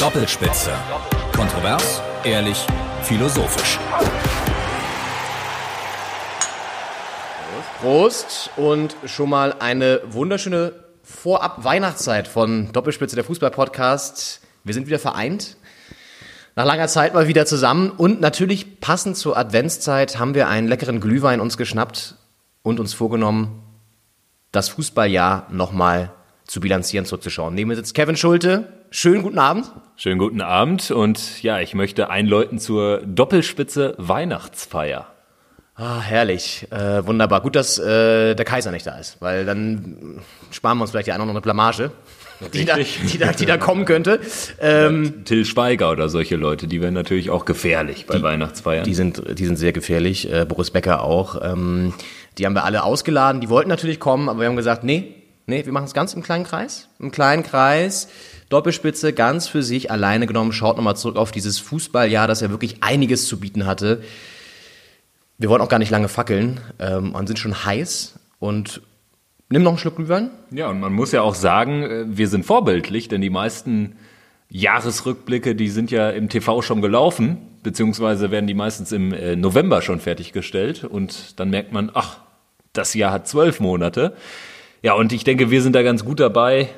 Doppelspitze. Kontrovers, ehrlich, philosophisch. Prost und schon mal eine wunderschöne Vorab-Weihnachtszeit von Doppelspitze der Fußball-Podcast. Wir sind wieder vereint. Nach langer Zeit mal wieder zusammen und natürlich passend zur Adventszeit haben wir einen leckeren Glühwein uns geschnappt und uns vorgenommen, das Fußballjahr nochmal zu bilanzieren, zurückzuschauen. Neben mir sitzt Kevin Schulte. Schönen guten Abend. Schönen guten Abend und ja, ich möchte einläuten zur Doppelspitze Weihnachtsfeier. Ah, herrlich. Äh, wunderbar. Gut, dass äh, der Kaiser nicht da ist, weil dann sparen wir uns vielleicht die eine oder andere Blamage, die da, die, da, die da kommen könnte. Ähm, Till Schweiger oder solche Leute, die werden natürlich auch gefährlich bei die, Weihnachtsfeiern. Die sind, die sind sehr gefährlich. Äh, Boris Becker auch. Ähm, die haben wir alle ausgeladen. Die wollten natürlich kommen, aber wir haben gesagt, nee, nee, wir machen es ganz im kleinen Kreis. Im kleinen Kreis. Doppelspitze ganz für sich alleine genommen. Schaut nochmal zurück auf dieses Fußballjahr, das ja wirklich einiges zu bieten hatte. Wir wollen auch gar nicht lange fackeln ähm, und sind schon heiß und nimm noch einen Schluck Glühwein. Ja, und man muss ja auch sagen, äh, wir sind vorbildlich, denn die meisten Jahresrückblicke, die sind ja im TV schon gelaufen, beziehungsweise werden die meistens im äh, November schon fertiggestellt und dann merkt man, ach, das Jahr hat zwölf Monate. Ja, und ich denke, wir sind da ganz gut dabei.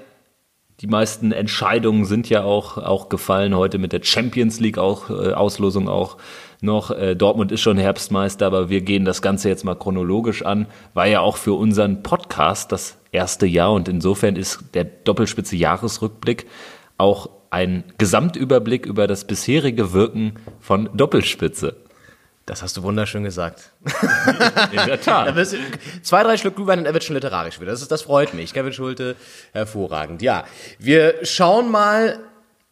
Die meisten Entscheidungen sind ja auch, auch gefallen heute mit der Champions League auch, äh, Auslosung auch noch. Äh, Dortmund ist schon Herbstmeister, aber wir gehen das Ganze jetzt mal chronologisch an. War ja auch für unseren Podcast das erste Jahr und insofern ist der Doppelspitze Jahresrückblick auch ein Gesamtüberblick über das bisherige Wirken von Doppelspitze. Das hast du wunderschön gesagt. In der Tat. zwei, drei Schluck Glühwein und er wird schon literarisch wieder. Das, ist, das freut mich. Kevin Schulte, hervorragend. Ja, wir schauen mal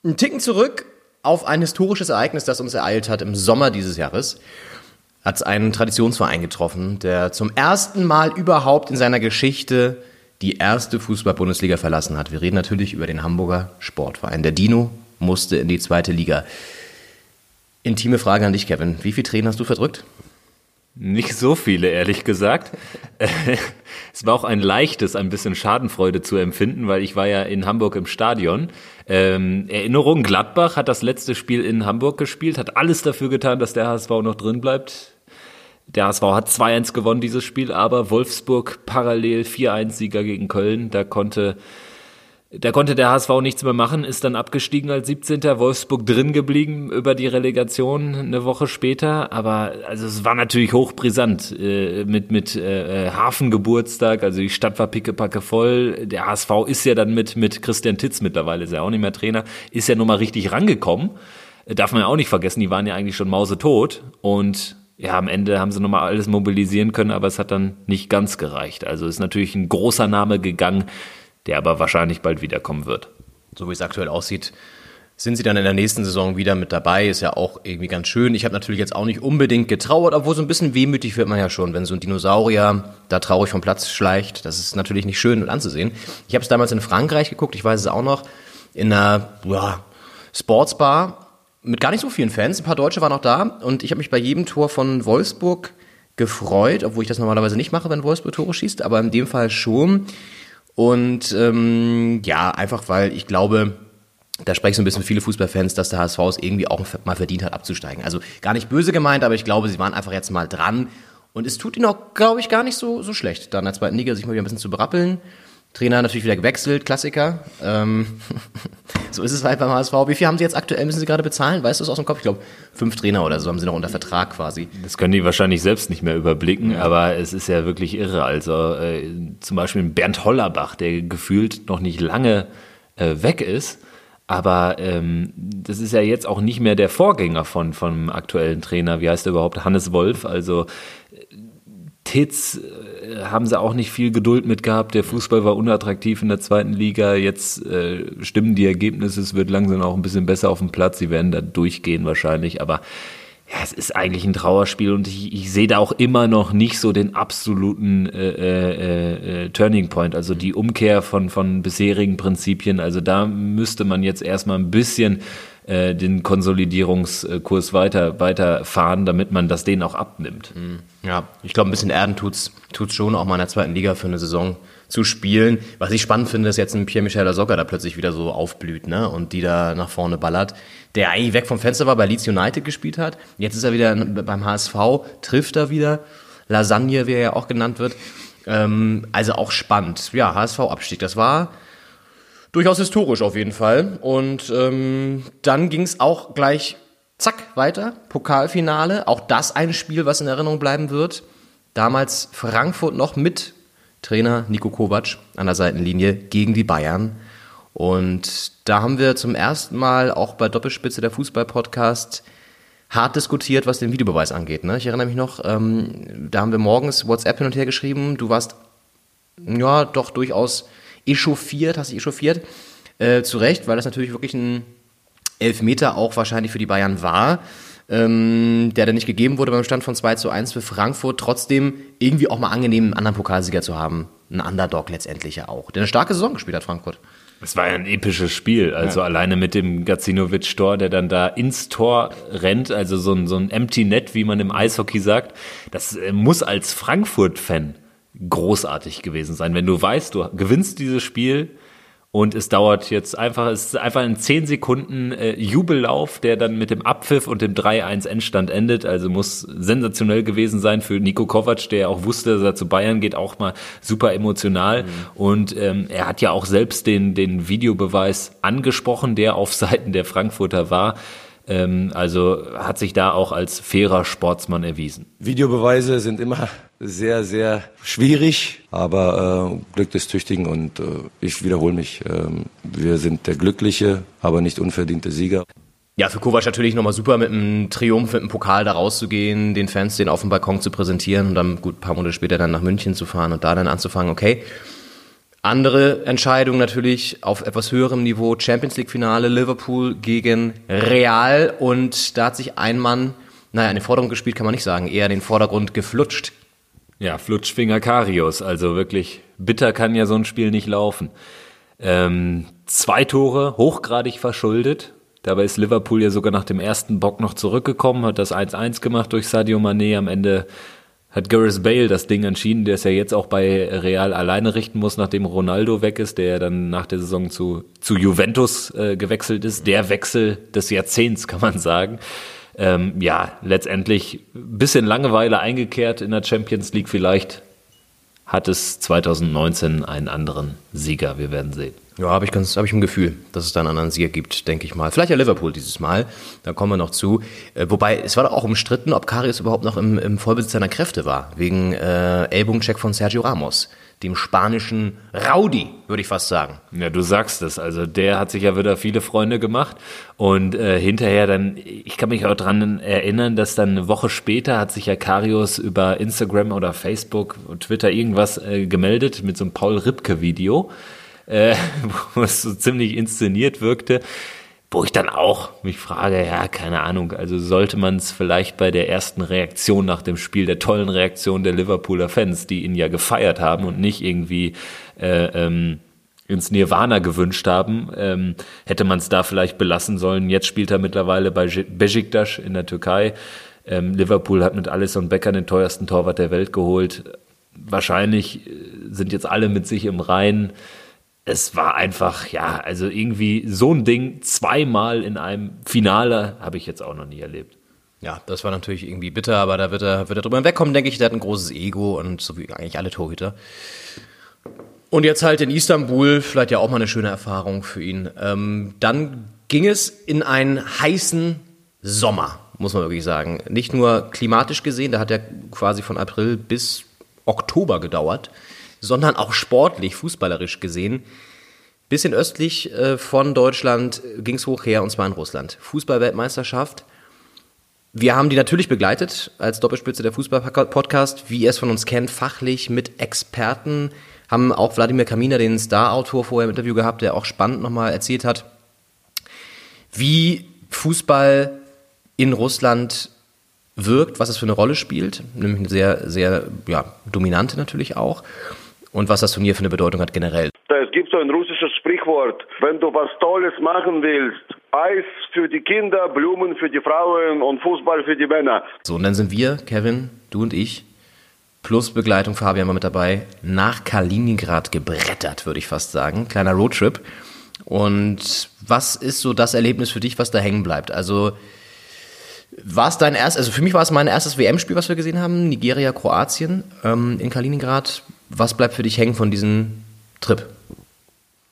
einen Ticken zurück auf ein historisches Ereignis, das uns ereilt hat im Sommer dieses Jahres. Hat es einen Traditionsverein getroffen, der zum ersten Mal überhaupt in seiner Geschichte die erste Fußball-Bundesliga verlassen hat. Wir reden natürlich über den Hamburger Sportverein. Der Dino musste in die zweite Liga. Intime Frage an dich, Kevin. Wie viele Tränen hast du verdrückt? Nicht so viele, ehrlich gesagt. es war auch ein leichtes, ein bisschen Schadenfreude zu empfinden, weil ich war ja in Hamburg im Stadion. Ähm, Erinnerung, Gladbach hat das letzte Spiel in Hamburg gespielt, hat alles dafür getan, dass der HSV noch drin bleibt. Der HSV hat 2-1 gewonnen dieses Spiel, aber Wolfsburg parallel 4-1-Sieger gegen Köln. Da konnte da konnte der HSV nichts mehr machen, ist dann abgestiegen als 17. Wolfsburg drin geblieben über die Relegation eine Woche später. Aber also es war natürlich hochbrisant äh, mit, mit äh, Hafengeburtstag. Also die Stadt war pickepacke voll. Der HSV ist ja dann mit, mit Christian Titz mittlerweile, ist ja auch nicht mehr Trainer, ist ja nochmal richtig rangekommen. Darf man ja auch nicht vergessen, die waren ja eigentlich schon mausetot. Und ja, am Ende haben sie nochmal alles mobilisieren können, aber es hat dann nicht ganz gereicht. Also ist natürlich ein großer Name gegangen der aber wahrscheinlich bald wiederkommen wird. So wie es aktuell aussieht, sind sie dann in der nächsten Saison wieder mit dabei. Ist ja auch irgendwie ganz schön. Ich habe natürlich jetzt auch nicht unbedingt getrauert, obwohl so ein bisschen wehmütig wird man ja schon, wenn so ein Dinosaurier da traurig vom Platz schleicht. Das ist natürlich nicht schön anzusehen. Ich habe es damals in Frankreich geguckt, ich weiß es auch noch, in einer ja, Sportsbar mit gar nicht so vielen Fans. Ein paar Deutsche waren auch da und ich habe mich bei jedem Tor von Wolfsburg gefreut, obwohl ich das normalerweise nicht mache, wenn Wolfsburg Tore schießt, aber in dem Fall schon. Und ähm, ja, einfach weil ich glaube, da sprechen so ein bisschen viele Fußballfans, dass der HSV es irgendwie auch mal verdient hat, abzusteigen. Also gar nicht böse gemeint, aber ich glaube, sie waren einfach jetzt mal dran. Und es tut ihnen auch, glaube ich, gar nicht so, so schlecht, da in der zweiten Liga sich mal wieder ein bisschen zu berappeln. Trainer natürlich wieder gewechselt, Klassiker. Ähm, so ist es halt beim HSV. Wie viel haben sie jetzt aktuell, müssen sie gerade bezahlen? Weißt du es aus dem Kopf? Ich glaube, fünf Trainer oder so haben sie noch unter Vertrag quasi. Das können die wahrscheinlich selbst nicht mehr überblicken, ja. aber es ist ja wirklich irre. Also äh, zum Beispiel Bernd Hollerbach, der gefühlt noch nicht lange äh, weg ist, aber ähm, das ist ja jetzt auch nicht mehr der Vorgänger von vom aktuellen Trainer. Wie heißt er überhaupt? Hannes Wolf. Also Titz äh, haben sie auch nicht viel Geduld mit gehabt. Der Fußball war unattraktiv in der zweiten Liga. Jetzt äh, stimmen die Ergebnisse. Es wird langsam auch ein bisschen besser auf dem Platz. Sie werden da durchgehen wahrscheinlich. Aber ja, es ist eigentlich ein Trauerspiel und ich, ich sehe da auch immer noch nicht so den absoluten äh, äh, äh, Turning Point, also die Umkehr von, von bisherigen Prinzipien. Also da müsste man jetzt erstmal ein bisschen äh, den Konsolidierungskurs weiter, weiter fahren, damit man das denen auch abnimmt. Mhm. Ja, ich glaube, ein bisschen Erden tut's, tut's schon, auch mal in der zweiten Liga für eine Saison zu spielen. Was ich spannend finde, ist jetzt ein Pierre-Michel Lasogga da plötzlich wieder so aufblüht, ne? Und die da nach vorne ballert. Der eigentlich weg vom Fenster war, bei Leeds United gespielt hat. Jetzt ist er wieder beim HSV, trifft er wieder. Lasagne, wie er ja auch genannt wird. Ähm, also auch spannend. Ja, HSV-Abstieg, das war durchaus historisch auf jeden Fall. Und ähm, dann ging es auch gleich zack weiter. Pokalfinale, auch das ein Spiel, was in Erinnerung bleiben wird. Damals Frankfurt noch mit Trainer Nico Kovac an der Seitenlinie gegen die Bayern. Und da haben wir zum ersten Mal auch bei Doppelspitze der Fußball-Podcast hart diskutiert, was den Videobeweis angeht. Ne? Ich erinnere mich noch, ähm, da haben wir morgens WhatsApp hin und her geschrieben. Du warst ja doch durchaus echauffiert, hast dich echauffiert. Äh, zu Recht, weil das natürlich wirklich ein Elfmeter auch wahrscheinlich für die Bayern war, ähm, der dann nicht gegeben wurde beim Stand von 2 zu 1 für Frankfurt. Trotzdem irgendwie auch mal angenehm, einen anderen Pokalsieger zu haben. Ein Underdog letztendlich ja auch. Der eine starke Saison gespielt hat, Frankfurt. Es war ja ein episches Spiel. Also ja. alleine mit dem Gacinovic-Tor, der dann da ins Tor rennt, also so ein, so ein Empty Net, wie man im Eishockey sagt. Das äh, muss als Frankfurt-Fan großartig gewesen sein. Wenn du weißt, du gewinnst dieses Spiel, und es dauert jetzt einfach, es ist einfach ein 10 Sekunden äh, Jubellauf, der dann mit dem Abpfiff und dem 3-1 Endstand endet. Also muss sensationell gewesen sein für Nico Kovac, der auch wusste, dass er zu Bayern geht, auch mal super emotional. Mhm. Und ähm, er hat ja auch selbst den, den Videobeweis angesprochen, der auf Seiten der Frankfurter war. Ähm, also hat sich da auch als fairer Sportsmann erwiesen. Videobeweise sind immer sehr, sehr schwierig, aber äh, Glück des Tüchtigen und äh, ich wiederhole mich. Äh, wir sind der glückliche, aber nicht unverdiente Sieger. Ja, für Kovac natürlich nochmal super, mit einem Triumph, mit einem Pokal da rauszugehen, den Fans den auf dem Balkon zu präsentieren und dann gut ein paar Monate später dann nach München zu fahren und da dann anzufangen, okay. Andere Entscheidung natürlich auf etwas höherem Niveau, Champions League Finale, Liverpool gegen Real und da hat sich ein Mann, naja, in den Vordergrund gespielt kann man nicht sagen, eher in den Vordergrund geflutscht. Ja, Flutschfinger Karius, also wirklich bitter kann ja so ein Spiel nicht laufen. Ähm, zwei Tore, hochgradig verschuldet. Dabei ist Liverpool ja sogar nach dem ersten Bock noch zurückgekommen, hat das 1-1 gemacht durch Sadio Mané. Am Ende hat Gareth Bale das Ding entschieden, der es ja jetzt auch bei Real alleine richten muss, nachdem Ronaldo weg ist, der ja dann nach der Saison zu, zu Juventus äh, gewechselt ist. Der Wechsel des Jahrzehnts, kann man sagen ähm, ja, letztendlich ein bisschen Langeweile eingekehrt in der Champions League. Vielleicht hat es 2019 einen anderen Sieger. Wir werden sehen. Ja, habe ich habe ich ein Gefühl, dass es da einen anderen Sieger gibt, denke ich mal. Vielleicht ja Liverpool dieses Mal. Da kommen wir noch zu. Äh, wobei, es war doch auch umstritten, ob Karius überhaupt noch im, im Vollbesitz seiner Kräfte war. Wegen äh, Ellbogencheck von Sergio Ramos dem spanischen Rowdy, würde ich fast sagen. Ja, du sagst es. Also der hat sich ja wieder viele Freunde gemacht und äh, hinterher dann, ich kann mich auch dran erinnern, dass dann eine Woche später hat sich ja Karius über Instagram oder Facebook, Twitter irgendwas äh, gemeldet mit so einem Paul Ripke Video, äh, wo es so ziemlich inszeniert wirkte wo ich dann auch mich frage, ja, keine Ahnung, also sollte man es vielleicht bei der ersten Reaktion nach dem Spiel, der tollen Reaktion der Liverpooler Fans, die ihn ja gefeiert haben und nicht irgendwie äh, ähm, ins Nirvana gewünscht haben, ähm, hätte man es da vielleicht belassen sollen. Jetzt spielt er mittlerweile bei Besiktas in der Türkei. Ähm, Liverpool hat mit Alisson Becker den teuersten Torwart der Welt geholt. Wahrscheinlich äh, sind jetzt alle mit sich im Reinen es war einfach, ja, also irgendwie so ein Ding zweimal in einem Finale habe ich jetzt auch noch nie erlebt. Ja, das war natürlich irgendwie bitter, aber da wird er, wird er drüber wegkommen, denke ich. Der hat ein großes Ego und so wie eigentlich alle Torhüter. Und jetzt halt in Istanbul, vielleicht ja auch mal eine schöne Erfahrung für ihn. Ähm, dann ging es in einen heißen Sommer, muss man wirklich sagen. Nicht nur klimatisch gesehen, da hat er quasi von April bis Oktober gedauert sondern auch sportlich, fußballerisch gesehen. Bisschen östlich äh, von Deutschland ging es hoch her, und zwar in Russland. Fußballweltmeisterschaft. Wir haben die natürlich begleitet als Doppelspitze der Fußball-Podcast, wie ihr es von uns kennt, fachlich mit Experten. Haben auch Wladimir Kamina, den Star-Autor, vorher im Interview gehabt, der auch spannend nochmal erzählt hat, wie Fußball in Russland wirkt, was es für eine Rolle spielt, nämlich eine sehr, sehr ja, dominante natürlich auch und was das Turnier für eine Bedeutung hat generell. Es gibt so ein russisches Sprichwort, wenn du was Tolles machen willst, Eis für die Kinder, Blumen für die Frauen und Fußball für die Männer. So, und dann sind wir, Kevin, du und ich, plus Begleitung, Fabian war mit dabei, nach Kaliningrad gebrettert, würde ich fast sagen. Kleiner Roadtrip. Und was ist so das Erlebnis für dich, was da hängen bleibt? Also war es dein erstes, also für mich war es mein erstes WM-Spiel, was wir gesehen haben, Nigeria, Kroatien ähm, in Kaliningrad. Was bleibt für dich hängen von diesem Trip?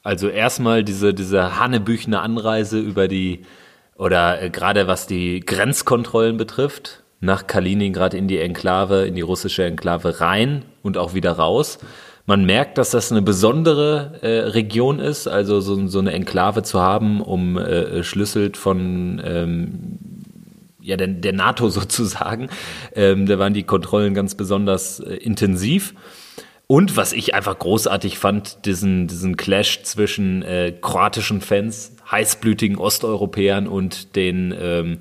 Also erstmal diese, diese Hannebüchner Anreise über die, oder äh, gerade was die Grenzkontrollen betrifft, nach Kaliningrad in die Enklave, in die russische Enklave rein und auch wieder raus. Man merkt, dass das eine besondere äh, Region ist, also so, so, eine Enklave zu haben, um äh, Schlüssel von ähm, ja, der, der NATO sozusagen. Ähm, da waren die Kontrollen ganz besonders äh, intensiv. Und was ich einfach großartig fand, diesen, diesen Clash zwischen äh, kroatischen Fans, heißblütigen Osteuropäern und den ähm,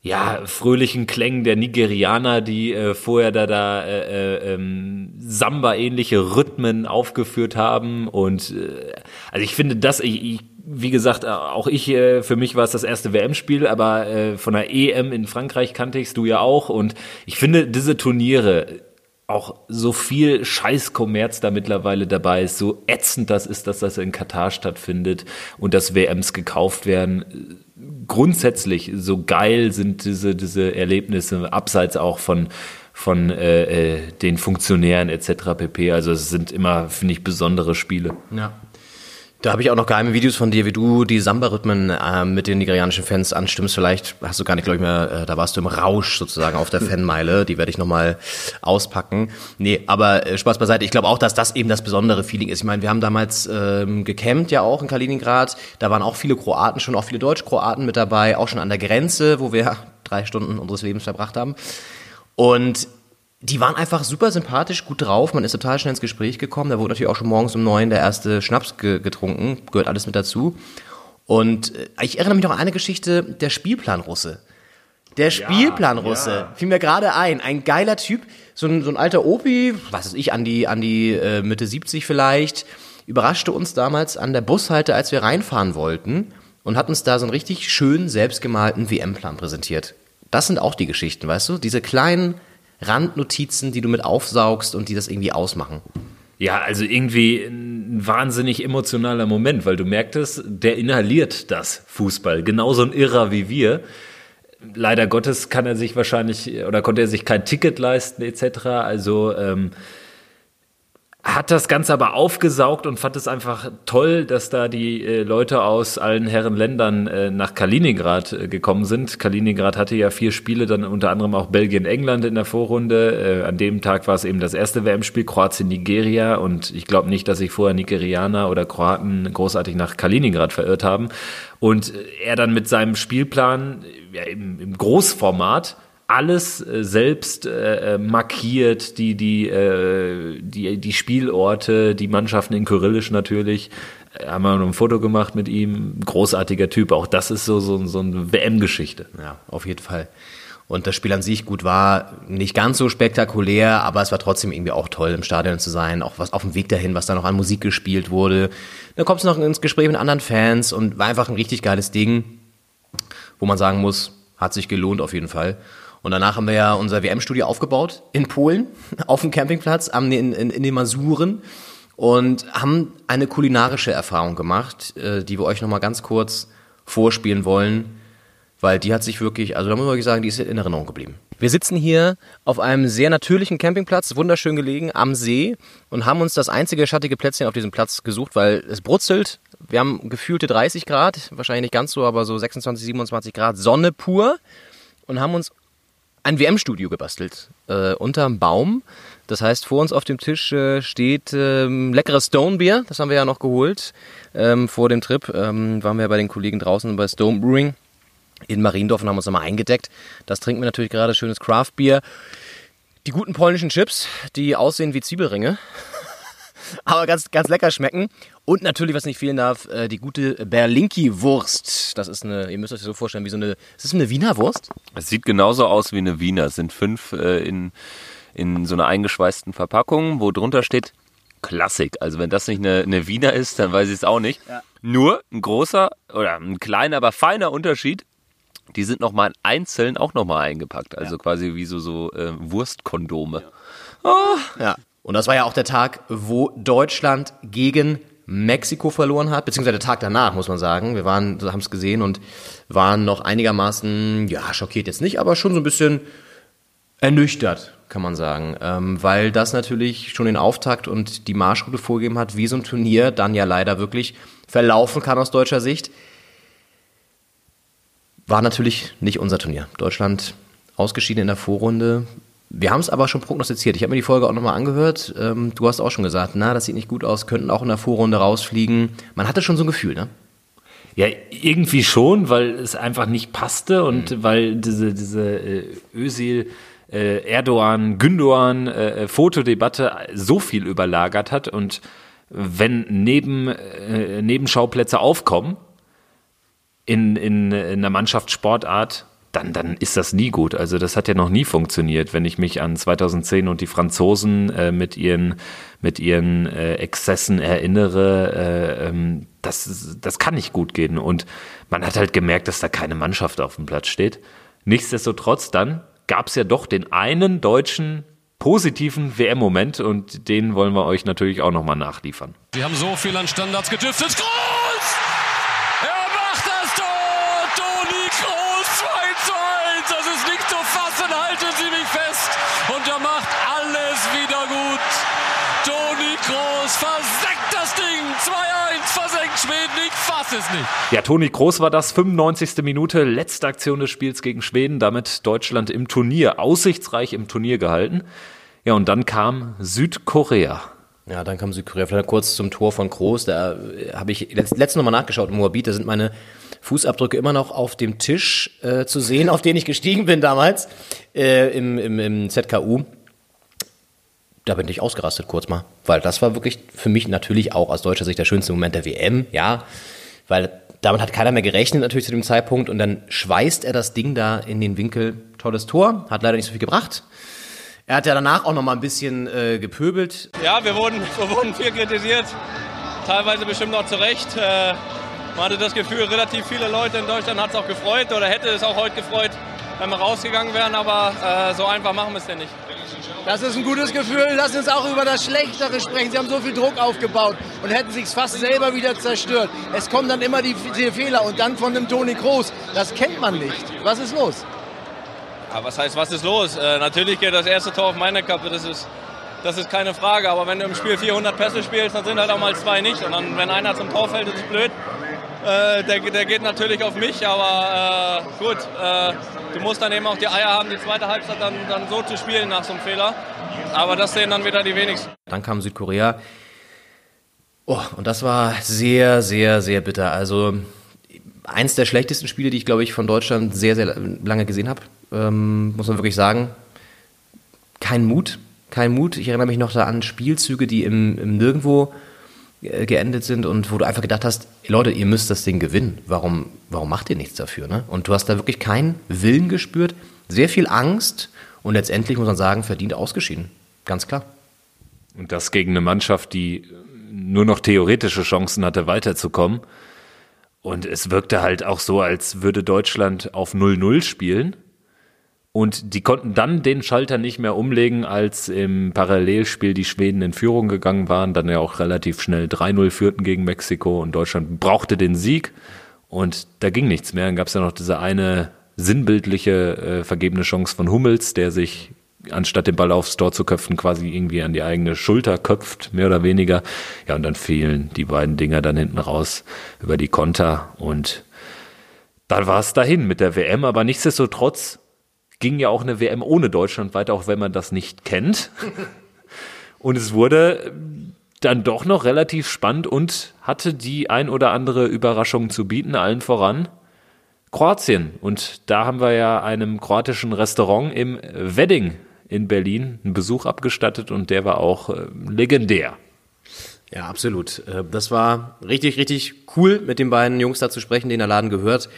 ja, fröhlichen Klängen der Nigerianer, die äh, vorher da da äh, äh, ähm, Samba-ähnliche Rhythmen aufgeführt haben. Und äh, also ich finde das, ich, ich, wie gesagt, auch ich, äh, für mich war es das erste WM-Spiel, aber äh, von der EM in Frankreich kannte ich du ja auch. Und ich finde diese Turniere auch so viel Scheißkommerz da mittlerweile dabei ist, so ätzend das ist, dass das in Katar stattfindet und dass WMs gekauft werden. Grundsätzlich so geil sind diese, diese Erlebnisse, abseits auch von von äh, äh den Funktionären etc. pp. Also es sind immer, finde ich, besondere Spiele. Ja. Da habe ich auch noch geheime Videos von dir, wie du die Samba-Rhythmen äh, mit den nigerianischen Fans anstimmst. Vielleicht hast du gar nicht, glaube ich, mehr, äh, da warst du im Rausch sozusagen auf der Fanmeile. Die werde ich nochmal auspacken. Nee, aber äh, Spaß beiseite. Ich glaube auch, dass das eben das besondere Feeling ist. Ich meine, wir haben damals ähm, gecampt ja auch in Kaliningrad. Da waren auch viele Kroaten schon, auch viele Deutsch-Kroaten mit dabei, auch schon an der Grenze, wo wir drei Stunden unseres Lebens verbracht haben. Und die waren einfach super sympathisch, gut drauf. Man ist total schnell ins Gespräch gekommen. Da wurde natürlich auch schon morgens um neun der erste Schnaps ge getrunken. Gehört alles mit dazu. Und äh, ich erinnere mich noch an eine Geschichte, der Spielplanrusse. Der Spielplanrusse ja. fiel mir gerade ein. Ein geiler Typ, so ein, so ein alter Opi, was weiß ich, an die, an die äh, Mitte 70 vielleicht, überraschte uns damals an der Bushalte, als wir reinfahren wollten und hat uns da so einen richtig schön selbstgemalten WM-Plan präsentiert. Das sind auch die Geschichten, weißt du? Diese kleinen Randnotizen, die du mit aufsaugst und die das irgendwie ausmachen. Ja, also irgendwie ein wahnsinnig emotionaler Moment, weil du merktest, der inhaliert das Fußball. Genauso ein Irrer wie wir. Leider Gottes kann er sich wahrscheinlich oder konnte er sich kein Ticket leisten etc. Also ähm, hat das Ganze aber aufgesaugt und fand es einfach toll, dass da die äh, Leute aus allen Herren Ländern äh, nach Kaliningrad äh, gekommen sind. Kaliningrad hatte ja vier Spiele, dann unter anderem auch Belgien, England in der Vorrunde. Äh, an dem Tag war es eben das erste WM-Spiel, Kroatien, Nigeria. Und ich glaube nicht, dass sich vorher Nigerianer oder Kroaten großartig nach Kaliningrad verirrt haben. Und äh, er dann mit seinem Spielplan ja, im, im Großformat alles äh, selbst äh, äh, markiert, die, die, äh, die, die Spielorte, die Mannschaften in Kyrillisch natürlich. Äh, haben wir noch ein Foto gemacht mit ihm. Großartiger Typ. Auch das ist so, so, so eine WM-Geschichte. Ja, auf jeden Fall. Und das Spiel an sich gut war nicht ganz so spektakulär, aber es war trotzdem irgendwie auch toll, im Stadion zu sein. Auch was auf dem Weg dahin, was da noch an Musik gespielt wurde. Dann kommst du noch ins Gespräch mit anderen Fans und war einfach ein richtig geiles Ding, wo man sagen muss, hat sich gelohnt auf jeden Fall. Und danach haben wir ja unser WM-Studio aufgebaut in Polen, auf dem Campingplatz, in, in, in den Masuren und haben eine kulinarische Erfahrung gemacht, äh, die wir euch nochmal ganz kurz vorspielen wollen, weil die hat sich wirklich, also da muss man wirklich sagen, die ist in Erinnerung geblieben. Wir sitzen hier auf einem sehr natürlichen Campingplatz, wunderschön gelegen am See und haben uns das einzige schattige Plätzchen auf diesem Platz gesucht, weil es brutzelt. Wir haben gefühlte 30 Grad, wahrscheinlich nicht ganz so, aber so 26, 27 Grad Sonne pur und haben uns ein WM-Studio gebastelt. Äh, unterm Baum. Das heißt, vor uns auf dem Tisch äh, steht ähm, leckeres Stone-Bier. Das haben wir ja noch geholt. Ähm, vor dem Trip ähm, waren wir bei den Kollegen draußen bei Stone Brewing in Mariendorf und haben uns nochmal eingedeckt. Das trinken wir natürlich gerade, schönes Craft-Bier. Die guten polnischen Chips, die aussehen wie Zwiebelringe. aber ganz, ganz lecker schmecken. Und natürlich, was nicht fehlen darf, äh, die gute Berlinki-Wurst. Das ist eine, ihr müsst euch das so vorstellen, wie so eine, ist das eine Wiener Wurst? Es sieht genauso aus wie eine Wiener. Es sind fünf äh, in, in so einer eingeschweißten Verpackung, wo drunter steht Klassik. Also wenn das nicht eine, eine Wiener ist, dann weiß ich es auch nicht. Ja. Nur ein großer oder ein kleiner, aber feiner Unterschied. Die sind nochmal einzeln auch nochmal eingepackt. Also ja. quasi wie so, so äh, Wurstkondome. Ja. Oh. Ja. Und das war ja auch der Tag, wo Deutschland gegen Mexiko verloren hat, beziehungsweise der Tag danach, muss man sagen. Wir waren, haben es gesehen und waren noch einigermaßen, ja, schockiert jetzt nicht, aber schon so ein bisschen ernüchtert, kann man sagen. Ähm, weil das natürlich schon den Auftakt und die Marschroute vorgegeben hat, wie so ein Turnier dann ja leider wirklich verlaufen kann aus deutscher Sicht. War natürlich nicht unser Turnier. Deutschland ausgeschieden in der Vorrunde, wir haben es aber schon prognostiziert. Ich habe mir die Folge auch nochmal angehört. Ähm, du hast auch schon gesagt, na, das sieht nicht gut aus, könnten auch in der Vorrunde rausfliegen. Man hatte schon so ein Gefühl, ne? Ja, irgendwie schon, weil es einfach nicht passte und mhm. weil diese, diese äh, Özil, äh, Erdogan, Gündogan äh, Fotodebatte so viel überlagert hat und wenn neben, äh, Nebenschauplätze aufkommen in, in, in einer Mannschaftssportart, dann, dann ist das nie gut. Also das hat ja noch nie funktioniert, wenn ich mich an 2010 und die Franzosen äh, mit ihren, mit ihren äh, Exzessen erinnere. Äh, ähm, das, das kann nicht gut gehen. Und man hat halt gemerkt, dass da keine Mannschaft auf dem Platz steht. Nichtsdestotrotz dann gab es ja doch den einen deutschen positiven WM-Moment und den wollen wir euch natürlich auch nochmal nachliefern. Sie haben so viel an Standards gedüftet. Groß! Es nicht. Ja, Toni Groß war das, 95. Minute, letzte Aktion des Spiels gegen Schweden, damit Deutschland im Turnier, aussichtsreich im Turnier gehalten. Ja, und dann kam Südkorea. Ja, dann kam Südkorea. Vielleicht kurz zum Tor von Groß. Da äh, habe ich letztens nochmal nachgeschaut in Moabit. Da sind meine Fußabdrücke immer noch auf dem Tisch äh, zu sehen, auf den ich gestiegen bin damals äh, im, im, im ZKU da bin ich ausgerastet kurz mal, weil das war wirklich für mich natürlich auch aus deutscher Sicht der schönste Moment der WM, ja, weil damit hat keiner mehr gerechnet natürlich zu dem Zeitpunkt und dann schweißt er das Ding da in den Winkel, tolles Tor, hat leider nicht so viel gebracht. Er hat ja danach auch noch mal ein bisschen äh, gepöbelt. Ja, wir wurden, wir wurden viel kritisiert, teilweise bestimmt auch zu Recht. Äh, man hatte das Gefühl, relativ viele Leute in Deutschland hat es auch gefreut oder hätte es auch heute gefreut, wenn wir rausgegangen wären, aber äh, so einfach machen wir es denn nicht. Das ist ein gutes Gefühl. Lass uns auch über das Schlechtere sprechen. Sie haben so viel Druck aufgebaut und hätten sich fast selber wieder zerstört. Es kommen dann immer die, die Fehler und dann von dem Toni Kroos. Das kennt man nicht. Was ist los? Ja, was heißt, was ist los? Äh, natürlich geht das erste Tor auf meine Kappe. Das ist, das ist keine Frage. Aber wenn du im Spiel 400 Pässe spielst, dann sind halt auch mal zwei nicht. Und dann, wenn einer zum Tor fällt, ist es blöd. Äh, der, der, geht natürlich auf mich, aber äh, gut, äh, du musst dann eben auch die Eier haben, die zweite Halbzeit dann, dann so zu spielen nach so einem Fehler. Aber das sehen dann wieder die wenigsten. Dann kam Südkorea. Oh, und das war sehr, sehr, sehr bitter. Also eins der schlechtesten Spiele, die ich, glaube ich, von Deutschland sehr, sehr lange gesehen habe. Ähm, muss man wirklich sagen. Kein Mut, kein Mut. Ich erinnere mich noch da an Spielzüge, die im, im Nirgendwo geendet sind und wo du einfach gedacht hast, Leute, ihr müsst das Ding gewinnen. Warum, warum macht ihr nichts dafür? Ne? Und du hast da wirklich keinen Willen gespürt, sehr viel Angst und letztendlich muss man sagen, verdient ausgeschieden. Ganz klar. Und das gegen eine Mannschaft, die nur noch theoretische Chancen hatte, weiterzukommen. Und es wirkte halt auch so, als würde Deutschland auf 0-0 spielen. Und die konnten dann den Schalter nicht mehr umlegen, als im Parallelspiel die Schweden in Führung gegangen waren, dann ja auch relativ schnell 3-0 führten gegen Mexiko und Deutschland brauchte den Sieg und da ging nichts mehr. Dann gab es ja noch diese eine sinnbildliche äh, vergebene Chance von Hummels, der sich anstatt den Ball aufs Tor zu köpfen, quasi irgendwie an die eigene Schulter köpft, mehr oder weniger. Ja, und dann fehlen die beiden Dinger dann hinten raus über die Konter und dann war es dahin mit der WM, aber nichtsdestotrotz ging ja auch eine WM ohne Deutschland weiter, auch wenn man das nicht kennt. Und es wurde dann doch noch relativ spannend und hatte die ein oder andere Überraschung zu bieten, allen voran Kroatien. Und da haben wir ja einem kroatischen Restaurant im Wedding in Berlin einen Besuch abgestattet und der war auch äh, legendär. Ja, absolut. Äh, das war richtig, richtig cool, mit den beiden Jungs da zu sprechen, denen der Laden gehört,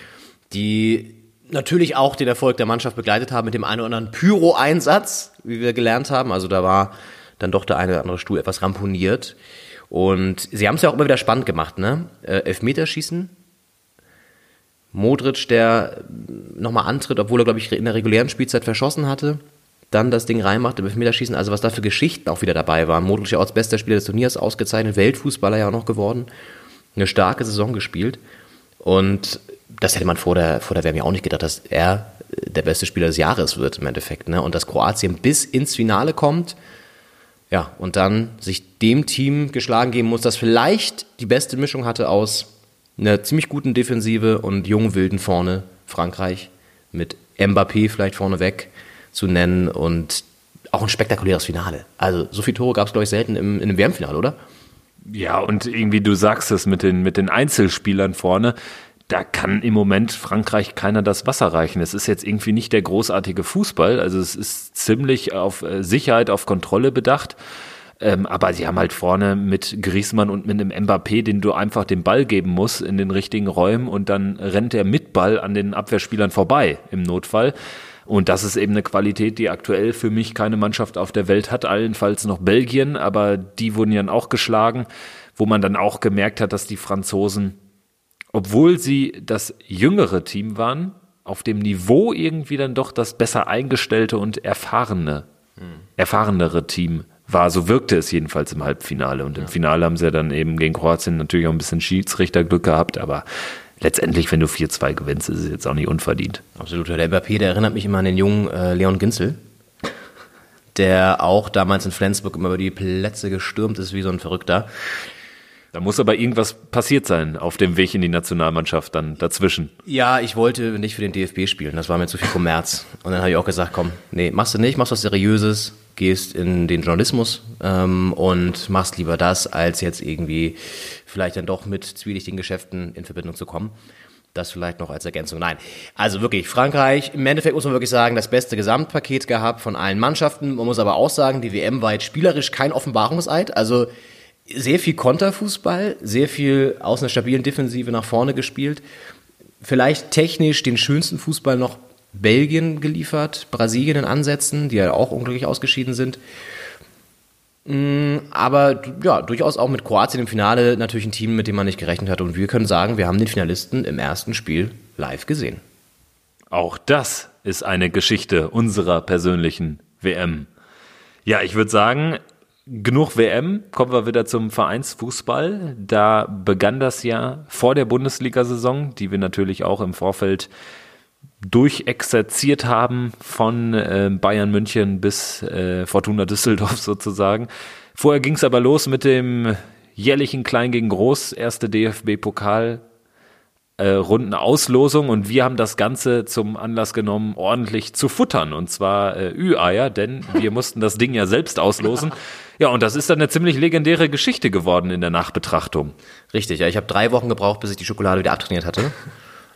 die natürlich auch den Erfolg der Mannschaft begleitet haben mit dem einen oder anderen Pyro-Einsatz, wie wir gelernt haben. Also da war dann doch der eine oder andere Stuhl etwas ramponiert. Und sie haben es ja auch immer wieder spannend gemacht, ne? Äh, Elfmeterschießen. Modric, der nochmal antritt, obwohl er, glaube ich, in der regulären Spielzeit verschossen hatte. dann das Ding reinmacht im Elfmeterschießen. Also was da für Geschichten auch wieder dabei waren. Modric ja als bester Spieler des Turniers ausgezeichnet, Weltfußballer ja auch noch geworden. Eine starke Saison gespielt. Und das hätte man vor der, vor der WM ja auch nicht gedacht, dass er der beste Spieler des Jahres wird im Endeffekt. Ne? Und dass Kroatien bis ins Finale kommt, ja, und dann sich dem Team geschlagen geben muss, das vielleicht die beste Mischung hatte aus einer ziemlich guten Defensive und jungen Wilden vorne, Frankreich, mit Mbappé vielleicht vorneweg zu nennen und auch ein spektakuläres Finale. Also so viele Tore gab es, glaube ich, selten im, in einem WM-Finale, oder? Ja, und irgendwie, du sagst es mit den, mit den Einzelspielern vorne, da kann im Moment Frankreich keiner das Wasser reichen. Es ist jetzt irgendwie nicht der großartige Fußball, also es ist ziemlich auf äh, Sicherheit, auf Kontrolle bedacht. Ähm, aber sie haben halt vorne mit Griezmann und mit einem Mbappé, den du einfach den Ball geben musst in den richtigen Räumen und dann rennt er mit Ball an den Abwehrspielern vorbei im Notfall. Und das ist eben eine Qualität, die aktuell für mich keine Mannschaft auf der Welt hat, allenfalls noch Belgien, aber die wurden ja auch geschlagen, wo man dann auch gemerkt hat, dass die Franzosen, obwohl sie das jüngere Team waren, auf dem Niveau irgendwie dann doch das besser eingestellte und erfahrene, hm. erfahrenere Team war. So wirkte es jedenfalls im Halbfinale. Und im Finale haben sie ja dann eben gegen Kroatien natürlich auch ein bisschen Schiedsrichterglück gehabt, aber letztendlich, wenn du 4-2 gewinnst, ist es jetzt auch nicht unverdient. Absolut. Der Mbappé, der erinnert mich immer an den jungen äh, Leon Ginzel, der auch damals in Flensburg immer über die Plätze gestürmt ist wie so ein Verrückter. Da muss aber irgendwas passiert sein auf dem Weg in die Nationalmannschaft dann dazwischen. Ja, ich wollte nicht für den DFB spielen, das war mir zu viel Kommerz. Und dann habe ich auch gesagt, komm, nee, machst du nicht, machst was Seriöses, gehst in den Journalismus ähm, und machst lieber das, als jetzt irgendwie vielleicht dann doch mit zwielichtigen Geschäften in Verbindung zu kommen. Das vielleicht noch als Ergänzung. Nein. Also wirklich, Frankreich, im Endeffekt muss man wirklich sagen, das beste Gesamtpaket gehabt von allen Mannschaften. Man muss aber auch sagen, die WM war jetzt spielerisch kein Offenbarungseid. Also sehr viel Konterfußball, sehr viel aus einer stabilen Defensive nach vorne gespielt. Vielleicht technisch den schönsten Fußball noch Belgien geliefert, Brasilien in Ansätzen, die ja auch unglücklich ausgeschieden sind. Mm, aber ja, durchaus auch mit Kroatien im Finale natürlich ein Team, mit dem man nicht gerechnet hat. Und wir können sagen, wir haben den Finalisten im ersten Spiel live gesehen. Auch das ist eine Geschichte unserer persönlichen WM. Ja, ich würde sagen, genug WM. Kommen wir wieder zum Vereinsfußball. Da begann das ja vor der Bundesliga-Saison, die wir natürlich auch im Vorfeld durchexerziert haben von äh, Bayern München bis äh, Fortuna Düsseldorf sozusagen. Vorher ging es aber los mit dem jährlichen Klein gegen Groß, erste DFB-Pokal. Äh, Runden Auslosung und wir haben das Ganze zum Anlass genommen, ordentlich zu futtern und zwar äh, Ü-Eier, denn wir mussten das Ding ja selbst auslosen. Ja, und das ist dann eine ziemlich legendäre Geschichte geworden in der Nachbetrachtung. Richtig, ja, ich habe drei Wochen gebraucht, bis ich die Schokolade wieder abtrainiert hatte.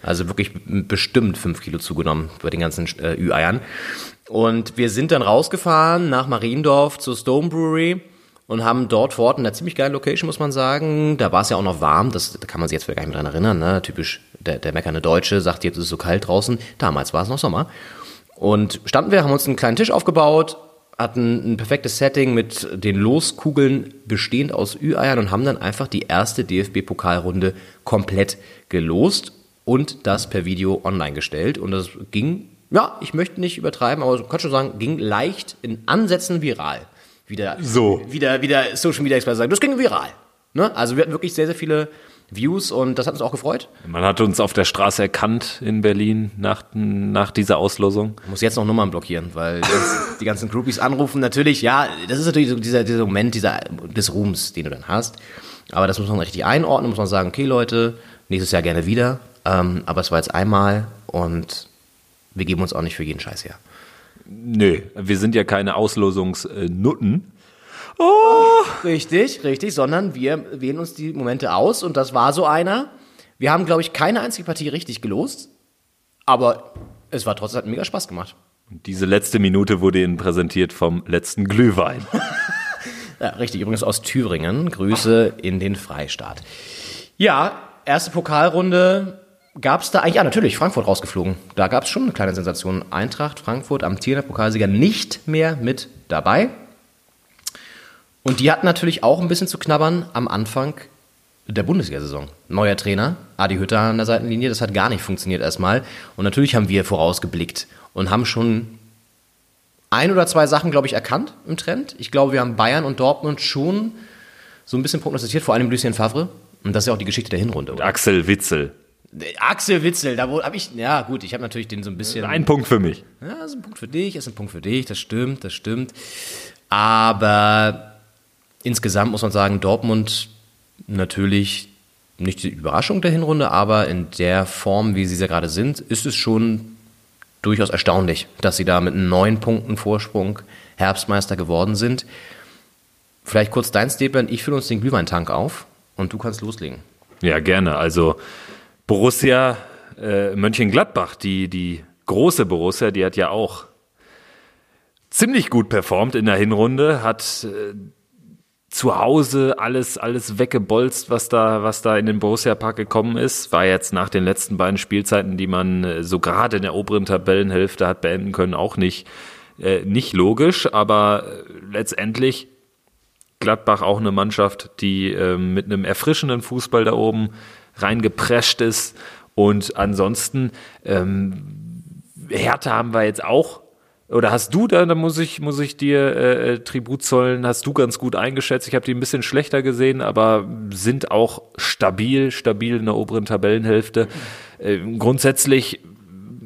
Also wirklich bestimmt fünf Kilo zugenommen bei den ganzen äh, Ü-Eiern. Und wir sind dann rausgefahren nach Mariendorf zur Stone Brewery und haben dort vor Ort in einer ziemlich geilen Location, muss man sagen. Da war es ja auch noch warm, das, da kann man sich jetzt vielleicht gar nicht mehr dran erinnern. Ne? Typisch der, der meckernde Deutsche sagt, jetzt ist es so kalt draußen. Damals war es noch Sommer. Und standen wir, haben uns einen kleinen Tisch aufgebaut, hatten ein perfektes Setting mit den Loskugeln bestehend aus Ü-Eiern und haben dann einfach die erste DFB-Pokalrunde komplett gelost und das per Video online gestellt. Und das ging, ja, ich möchte nicht übertreiben, aber kann schon sagen, ging leicht in Ansätzen viral. Wieder, so. wieder, wieder Social Media Experten sagen, das ging viral. Ne? Also wir hatten wirklich sehr, sehr viele Views und das hat uns auch gefreut. Man hat uns auf der Straße erkannt in Berlin nach, nach dieser Auslosung. Ich muss jetzt noch Nummern blockieren, weil die ganzen Groupies anrufen. Natürlich, ja, das ist natürlich so dieser, dieser Moment dieser, des Ruhms, den du dann hast. Aber das muss man richtig einordnen, muss man sagen, okay Leute, nächstes Jahr gerne wieder. Ähm, aber es war jetzt einmal und wir geben uns auch nicht für jeden Scheiß her. Nö, wir sind ja keine Auslosungsnutten. Oh. Richtig, richtig, sondern wir wählen uns die Momente aus und das war so einer. Wir haben, glaube ich, keine einzige Partie richtig gelost, aber es war trotzdem hat mega Spaß gemacht. Und diese letzte Minute wurde Ihnen präsentiert vom letzten Glühwein. ja, richtig, übrigens aus Thüringen. Grüße in den Freistaat. Ja, erste Pokalrunde gab es da eigentlich, ja natürlich, Frankfurt rausgeflogen. Da gab es schon eine kleine Sensation. Eintracht, Frankfurt, amtierender Pokalsieger nicht mehr mit dabei. Und die hatten natürlich auch ein bisschen zu knabbern am Anfang der Bundesliga-Saison. Neuer Trainer, Adi Hütter an der Seitenlinie, das hat gar nicht funktioniert erstmal. Und natürlich haben wir vorausgeblickt und haben schon ein oder zwei Sachen, glaube ich, erkannt im Trend. Ich glaube, wir haben Bayern und Dortmund schon so ein bisschen prognostiziert, vor allem Lucien Favre. Und das ist ja auch die Geschichte der Hinrunde. Axel Witzel. Axel Witzel, da habe ich, ja gut, ich habe natürlich den so ein bisschen. Ein Punkt für mich. Ja, ist ein Punkt für dich, ist ein Punkt für dich, das stimmt, das stimmt. Aber insgesamt muss man sagen, Dortmund natürlich nicht die Überraschung der Hinrunde, aber in der Form, wie sie ja gerade sind, ist es schon durchaus erstaunlich, dass sie da mit neun Punkten Vorsprung Herbstmeister geworden sind. Vielleicht kurz dein Statement, ich fülle uns den Glühweintank auf und du kannst loslegen. Ja, gerne. Also Borussia äh, Mönchengladbach, die, die große Borussia, die hat ja auch ziemlich gut performt in der Hinrunde, hat äh, zu Hause alles, alles weggebolzt, was da, was da in den Borussia Park gekommen ist. War jetzt nach den letzten beiden Spielzeiten, die man äh, so gerade in der oberen Tabellenhälfte hat beenden können, auch nicht, äh, nicht logisch, aber äh, letztendlich Gladbach auch eine Mannschaft, die äh, mit einem erfrischenden Fußball da oben reingeprescht ist. Und ansonsten, ähm, Hertha haben wir jetzt auch oder hast du da, da muss ich, muss ich dir äh, äh, Tribut zollen, hast du ganz gut eingeschätzt. Ich habe die ein bisschen schlechter gesehen, aber sind auch stabil, stabil in der oberen Tabellenhälfte. Äh, grundsätzlich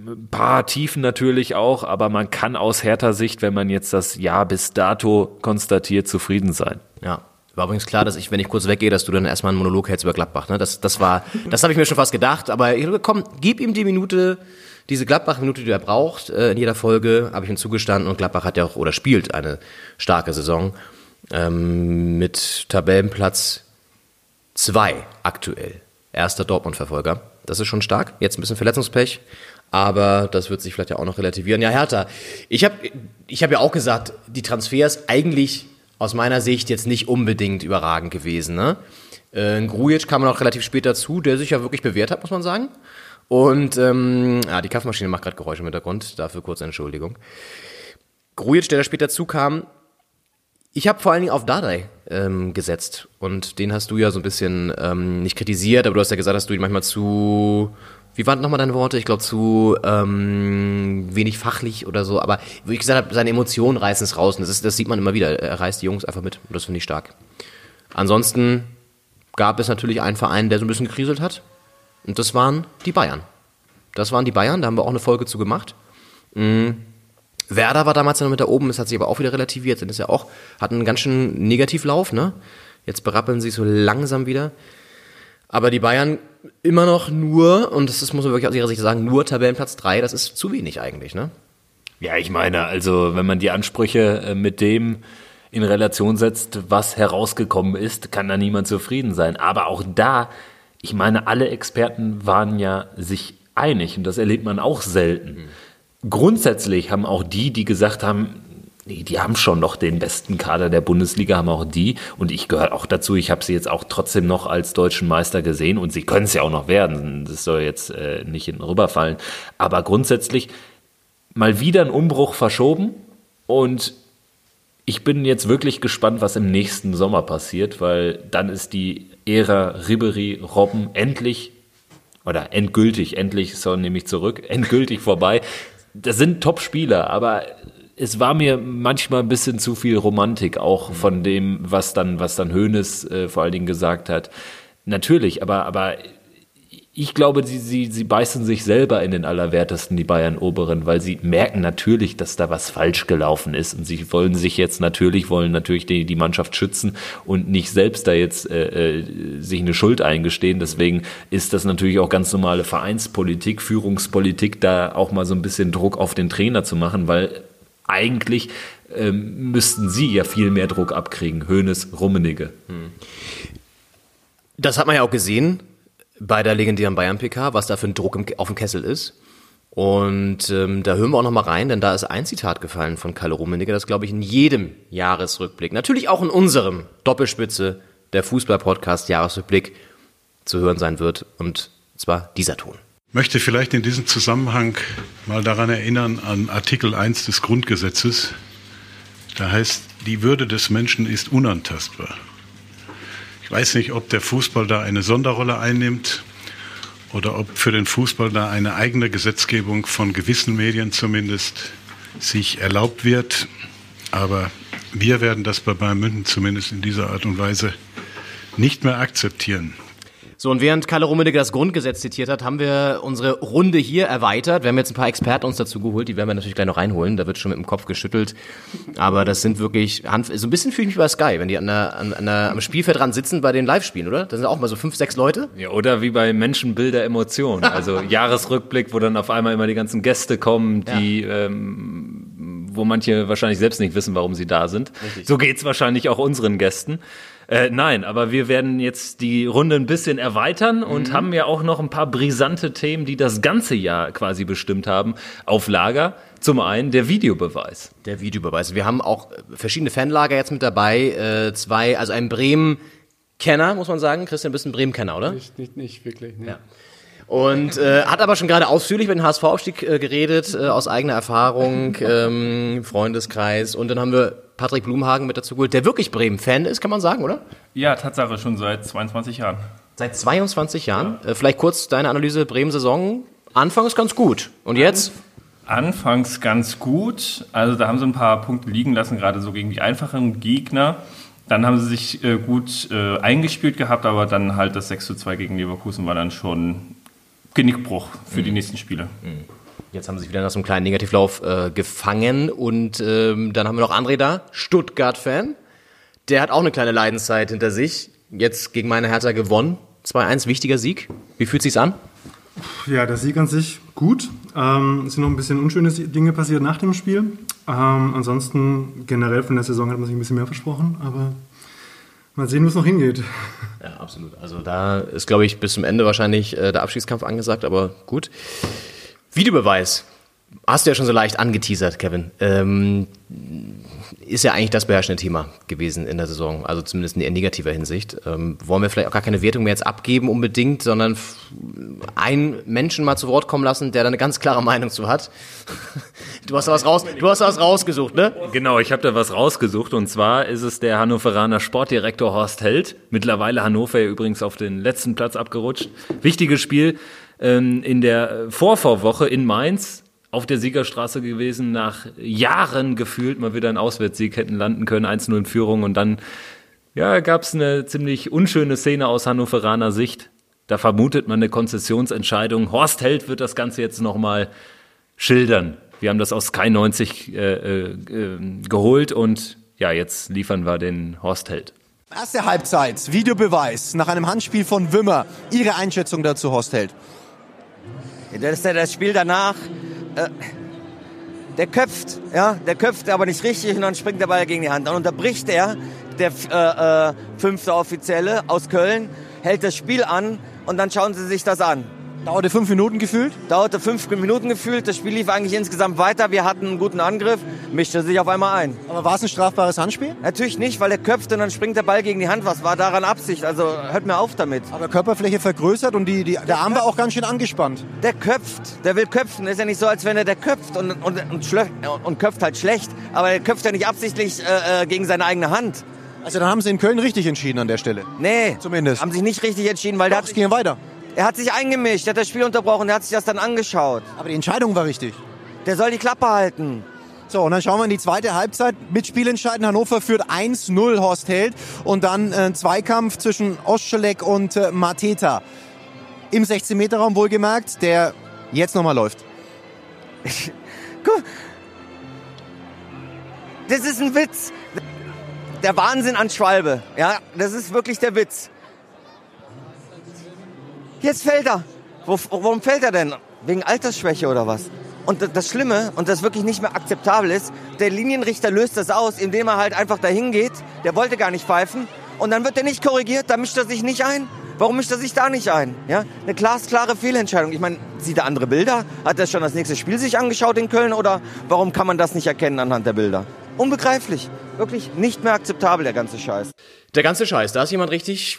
ein paar Tiefen natürlich auch, aber man kann aus härter Sicht, wenn man jetzt das Jahr bis dato konstatiert, zufrieden sein. Ja, war übrigens klar, dass ich, wenn ich kurz weggehe, dass du dann erstmal einen Monolog hältst über Gladbach. Ne? Das, das war, das habe ich mir schon fast gedacht. Aber komm, gib ihm die Minute, diese Gladbach-Minute, die er braucht, äh, in jeder Folge, habe ich ihm zugestanden. Und Gladbach hat ja auch oder spielt eine starke Saison ähm, mit Tabellenplatz zwei aktuell. Erster Dortmund-Verfolger. Das ist schon stark. Jetzt ein bisschen Verletzungspech, aber das wird sich vielleicht ja auch noch relativieren. Ja, Hertha, ich habe ich hab ja auch gesagt, die Transfers eigentlich aus meiner Sicht jetzt nicht unbedingt überragend gewesen. Ne? Äh, Grujic kam noch relativ spät dazu, der sich ja wirklich bewährt hat, muss man sagen. Und ähm, ja, die Kaffeemaschine macht gerade Geräusche im Hintergrund, dafür kurze Entschuldigung. Grujic, der da später zukam, ich habe vor allen Dingen auf Dardai ähm, gesetzt und den hast du ja so ein bisschen ähm, nicht kritisiert, aber du hast ja gesagt, dass du ihn manchmal zu, wie waren nochmal deine Worte? Ich glaube zu ähm, wenig fachlich oder so, aber wie ich gesagt habe, seine Emotionen reißen es raus und das, ist, das sieht man immer wieder. Er reißt die Jungs einfach mit und das finde ich stark. Ansonsten gab es natürlich einen Verein, der so ein bisschen gekriselt hat, und das waren die Bayern. Das waren die Bayern, da haben wir auch eine Folge zu gemacht. Mhm. Werder war damals noch mit da oben, das hat sich aber auch wieder relativiert, sind es ja auch, hatten einen ganz schön Negativlauf, ne? Jetzt berappeln sie so langsam wieder. Aber die Bayern immer noch nur, und das ist, muss man wirklich aus ihrer Sicht sagen, nur Tabellenplatz 3, das ist zu wenig eigentlich, ne? Ja, ich meine, also wenn man die Ansprüche äh, mit dem in Relation setzt, was herausgekommen ist, kann da niemand zufrieden sein. Aber auch da ich meine, alle Experten waren ja sich einig und das erlebt man auch selten. Mhm. Grundsätzlich haben auch die, die gesagt haben, nee, die haben schon noch den besten Kader der Bundesliga, haben auch die und ich gehöre auch dazu. Ich habe sie jetzt auch trotzdem noch als deutschen Meister gesehen und sie können es ja auch noch werden. Das soll jetzt äh, nicht hinten rüberfallen. Aber grundsätzlich mal wieder ein Umbruch verschoben und ich bin jetzt wirklich gespannt, was im nächsten Sommer passiert, weil dann ist die Ära Ribery Robben endlich oder endgültig, endlich so nehme ich zurück, endgültig vorbei. Das sind Top-Spieler, aber es war mir manchmal ein bisschen zu viel Romantik, auch von dem, was dann, was dann Hoeneß äh, vor allen Dingen gesagt hat. Natürlich, aber, aber ich glaube, sie, sie, sie beißen sich selber in den Allerwertesten, die Bayern Oberen, weil sie merken natürlich, dass da was falsch gelaufen ist und sie wollen sich jetzt natürlich, wollen natürlich die, die Mannschaft schützen und nicht selbst da jetzt äh, äh, sich eine Schuld eingestehen. Deswegen ist das natürlich auch ganz normale Vereinspolitik, Führungspolitik, da auch mal so ein bisschen Druck auf den Trainer zu machen, weil eigentlich ähm, müssten sie ja viel mehr Druck abkriegen. Hönes, Rummenigge. Das hat man ja auch gesehen bei der legendären Bayern-PK, was da für ein Druck im, auf dem Kessel ist. Und ähm, da hören wir auch noch mal rein, denn da ist ein Zitat gefallen von Kalle Rummenigge, das glaube ich in jedem Jahresrückblick, natürlich auch in unserem Doppelspitze der Fußball-Podcast Jahresrückblick zu hören sein wird. Und zwar dieser Ton. Möchte vielleicht in diesem Zusammenhang mal daran erinnern an Artikel 1 des Grundgesetzes. Da heißt, die Würde des Menschen ist unantastbar. Ich weiß nicht, ob der Fußball da eine Sonderrolle einnimmt oder ob für den Fußball da eine eigene Gesetzgebung von gewissen Medien zumindest sich erlaubt wird. Aber wir werden das bei Bayern München zumindest in dieser Art und Weise nicht mehr akzeptieren. So, und während Kalle Rummenigge das Grundgesetz zitiert hat, haben wir unsere Runde hier erweitert. Wir haben jetzt ein paar Experten uns dazu geholt, die werden wir natürlich gleich noch reinholen. Da wird schon mit dem Kopf geschüttelt. Aber das sind wirklich, Hand- so ein bisschen fühle ich mich bei Sky, wenn die an der, an, an der, am Spielfeld dran sitzen bei den Live-Spielen, oder? Da sind auch mal so fünf, sechs Leute. Ja, oder wie bei Menschenbilder Emotionen. Also Jahresrückblick, wo dann auf einmal immer die ganzen Gäste kommen, die, ähm, wo manche wahrscheinlich selbst nicht wissen, warum sie da sind. So geht's wahrscheinlich auch unseren Gästen. Äh, nein, aber wir werden jetzt die Runde ein bisschen erweitern und haben ja auch noch ein paar brisante Themen, die das ganze Jahr quasi bestimmt haben, auf Lager. Zum einen der Videobeweis. Der Videobeweis. Wir haben auch verschiedene Fanlager jetzt mit dabei. Äh, zwei, also ein Bremen-Kenner, muss man sagen. Christian, du bist ein Bremen-Kenner, oder? Nicht, nicht, nicht wirklich. Ne? Ja. Und äh, hat aber schon gerade ausführlich über den HSV-Aufstieg äh, geredet, äh, aus eigener Erfahrung, ähm, Freundeskreis. Und dann haben wir Patrick Blumhagen mit dazu geholt, der wirklich Bremen-Fan ist, kann man sagen, oder? Ja, Tatsache, schon seit 22 Jahren. Seit 22 Jahren. Äh, vielleicht kurz deine Analyse Bremen-Saison. Anfangs ganz gut. Und jetzt? Anfangs ganz gut. Also da haben sie ein paar Punkte liegen lassen, gerade so gegen die einfachen Gegner. Dann haben sie sich äh, gut äh, eingespielt gehabt, aber dann halt das 6 zu 2 gegen Leverkusen war dann schon Genickbruch für die nächsten Spiele. Jetzt haben sie sich wieder nach so einem kleinen Negativlauf äh, gefangen. Und ähm, dann haben wir noch André da, Stuttgart-Fan. Der hat auch eine kleine Leidenszeit hinter sich. Jetzt gegen meine Hertha gewonnen. 2-1, wichtiger Sieg. Wie fühlt sich's an? Ja, der Sieg an sich gut. Ähm, es sind noch ein bisschen unschöne Dinge passiert nach dem Spiel. Ähm, ansonsten generell von der Saison hat man sich ein bisschen mehr versprochen, aber mal sehen, wo es noch hingeht. Ja, absolut. Also da ist, glaube ich, bis zum Ende wahrscheinlich äh, der Abschiedskampf angesagt, aber gut. Videobeweis. Hast du ja schon so leicht angeteasert, Kevin. Ähm, ist ja eigentlich das beherrschende Thema gewesen in der Saison, also zumindest in eher negativer Hinsicht. Ähm, wollen wir vielleicht auch gar keine Wertung mehr jetzt abgeben unbedingt, sondern einen Menschen mal zu Wort kommen lassen, der da eine ganz klare Meinung zu hat. Du hast da was raus, du hast da was rausgesucht, ne? Genau, ich habe da was rausgesucht und zwar ist es der Hannoveraner Sportdirektor Horst Held. Mittlerweile Hannover ja übrigens auf den letzten Platz abgerutscht. Wichtiges Spiel ähm, in der Vorvorwoche in Mainz auf der Siegerstraße gewesen, nach Jahren gefühlt mal wieder einen Auswärtssieg hätten landen können, 1-0 in Führung und dann ja, gab es eine ziemlich unschöne Szene aus Hannoveraner Sicht. Da vermutet man eine Konzessionsentscheidung. Horst Held wird das Ganze jetzt nochmal schildern. Wir haben das aus Sky 90 äh, äh, äh, geholt und ja, jetzt liefern wir den Horst Held. Erste Halbzeit, Videobeweis nach einem Handspiel von Wimmer. Ihre Einschätzung dazu, Horst Held? Das ist ja das Spiel danach. Äh, der köpft, ja, der köpft aber nicht richtig und dann springt der Ball gegen die Hand. Dann unterbricht er, der äh, äh, fünfte Offizielle aus Köln, hält das Spiel an und dann schauen Sie sich das an. Dauerte fünf Minuten gefühlt? Dauerte fünf Minuten gefühlt. Das Spiel lief eigentlich insgesamt weiter. Wir hatten einen guten Angriff, mischte sich auf einmal ein. Aber war es ein strafbares Handspiel? Natürlich nicht, weil er köpft und dann springt der Ball gegen die Hand. Was war daran Absicht? Also hört mir auf damit. Aber Körperfläche vergrößert und die, die, der Arm war auch ganz schön angespannt. Der köpft, der will köpfen. Ist ja nicht so, als wenn er der köpft und, und, und, und köpft halt schlecht. Aber er köpft ja nicht absichtlich äh, äh, gegen seine eigene Hand. Also dann haben sie in Köln richtig entschieden an der Stelle. Nee, Zumindest. haben sich nicht richtig entschieden, weil der Doch, hat, es ging weiter. Er hat sich eingemischt, der hat das Spiel unterbrochen, der hat sich das dann angeschaut. Aber die Entscheidung war richtig. Der soll die Klappe halten. So, und dann schauen wir in die zweite Halbzeit. Mit Spielentscheiden Hannover führt 1-0 Horst Held. Und dann äh, Zweikampf zwischen Oschelek und äh, Mateta. Im 16-Meter-Raum wohlgemerkt, der jetzt nochmal läuft. Das ist ein Witz. Der Wahnsinn an Schwalbe. Ja, das ist wirklich der Witz. Jetzt fällt er. Wo, warum fällt er denn? Wegen Altersschwäche oder was? Und das- Schlimme und das wirklich nicht mehr akzeptabel ist, der Linienrichter löst das aus, indem er halt einfach dahin geht. Der wollte gar nicht pfeifen. Und dann wird er nicht korrigiert, da mischt er sich nicht ein. Warum mischt er sich da nicht ein? Ja? Eine glasklare Fehlentscheidung. Ich meine, sieht er andere Bilder? Hat er schon das nächste Spiel sich angeschaut in Köln? Oder warum kann man das nicht erkennen anhand der Bilder? Unbegreiflich. Wirklich nicht mehr akzeptabel, der ganze Scheiß. Der ganze Scheiß, da ist jemand richtig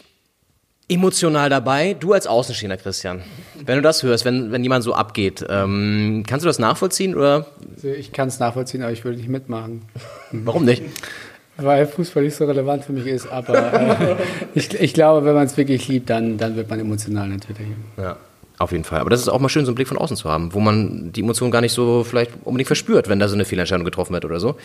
emotional dabei. Du als Außenstehender, Christian. Wenn du das hörst, wenn, wenn jemand so abgeht, ähm, kannst du das nachvollziehen oder Also ich kann es nachvollziehen, aber ich würde nicht mitmachen. warum nicht? Weil Fußball nicht so relevant für mich ist. Aber äh, ich, ich glaube, wenn man es wirklich liebt, dann, dann wird man emotional natürlich. Ja. Auf jeden Fall. Aber das ist auch mal schön, so einen Blick von außen zu haben, wo man die Emotionen gar nicht so vielleicht unbedingt verspürt, wenn da so eine Fehlentscheidung getroffen wird oder so.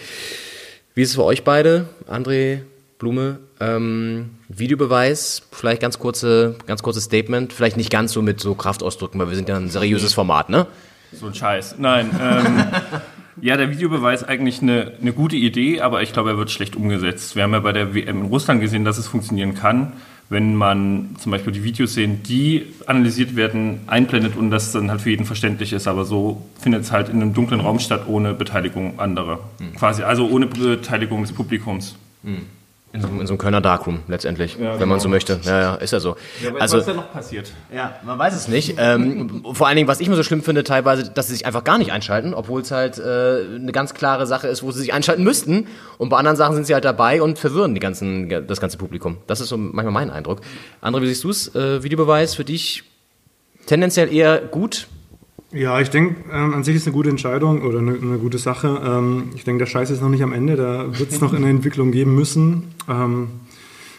Wie ist es für euch beide, André, Blume? Ähm, Videobeweis, vielleicht ganz kurze, ganz kurzes Statement, vielleicht nicht ganz so mit so Kraftausdrücken, weil wir sind ja ein seriöses Format, ne? So ein Scheiß. Nein. Ähm, ja, der Videobeweis eigentlich eine, eine gute Idee, aber ich glaube, er wird schlecht umgesetzt. Wir haben ja bei der WM in Russland gesehen, dass es funktionieren kann wenn man zum Beispiel die Videos sehen, die analysiert werden, einblendet und das dann halt für jeden verständlich ist. Aber so findet es halt in einem dunklen Raum statt, ohne Beteiligung anderer. Mhm. Quasi, also ohne Beteiligung des Publikums. Mhm. In so, in so, einem Kölner Darkroom letztendlich, ja, wenn genau. man so möchte. Ja, ja, ist ja so. Ja, also, was ist da noch passiert? Ja, man weiß es nicht. Ähm, vor allen Dingen, was ich immer so schlimm finde, teilweise, dass sie sich einfach gar nicht einschalten, obwohl es halt äh, eine ganz klare Sache ist, wo sie sich einschalten müssten. Und bei anderen Sachen sind sie halt dabei und verwirren die ganzen, das ganze Publikum. Das ist so manchmal mein Eindruck. André, wie siehst du es? Äh, Videobeweis für dich tendenziell eher gut, ja, ich denke, ähm, an sich ist eine gute Entscheidung oder eine, eine gute Sache. Ähm, ich denke, der Scheiß ist noch nicht am Ende, da wird es noch eine Entwicklung geben müssen. Ähm,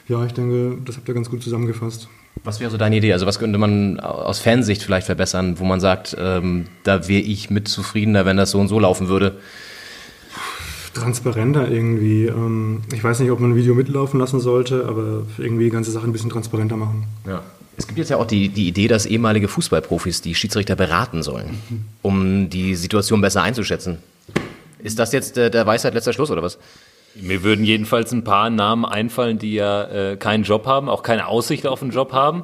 ja, ich denke, das habt ihr ganz gut zusammengefasst. Was wäre so deine Idee? Also was könnte man aus Fansicht vielleicht verbessern, wo man sagt, ähm, da wäre ich mit zufriedener, wenn das so und so laufen würde? Transparenter irgendwie. Ähm, ich weiß nicht, ob man ein Video mitlaufen lassen sollte, aber irgendwie die ganze Sache ein bisschen transparenter machen. Ja. Es gibt jetzt ja auch die, die Idee, dass ehemalige Fußballprofis die Schiedsrichter beraten sollen, um die Situation besser einzuschätzen. Ist das jetzt der, der Weisheit letzter Schluss oder was? Mir würden jedenfalls ein paar Namen einfallen, die ja äh, keinen Job haben, auch keine Aussicht auf einen Job haben.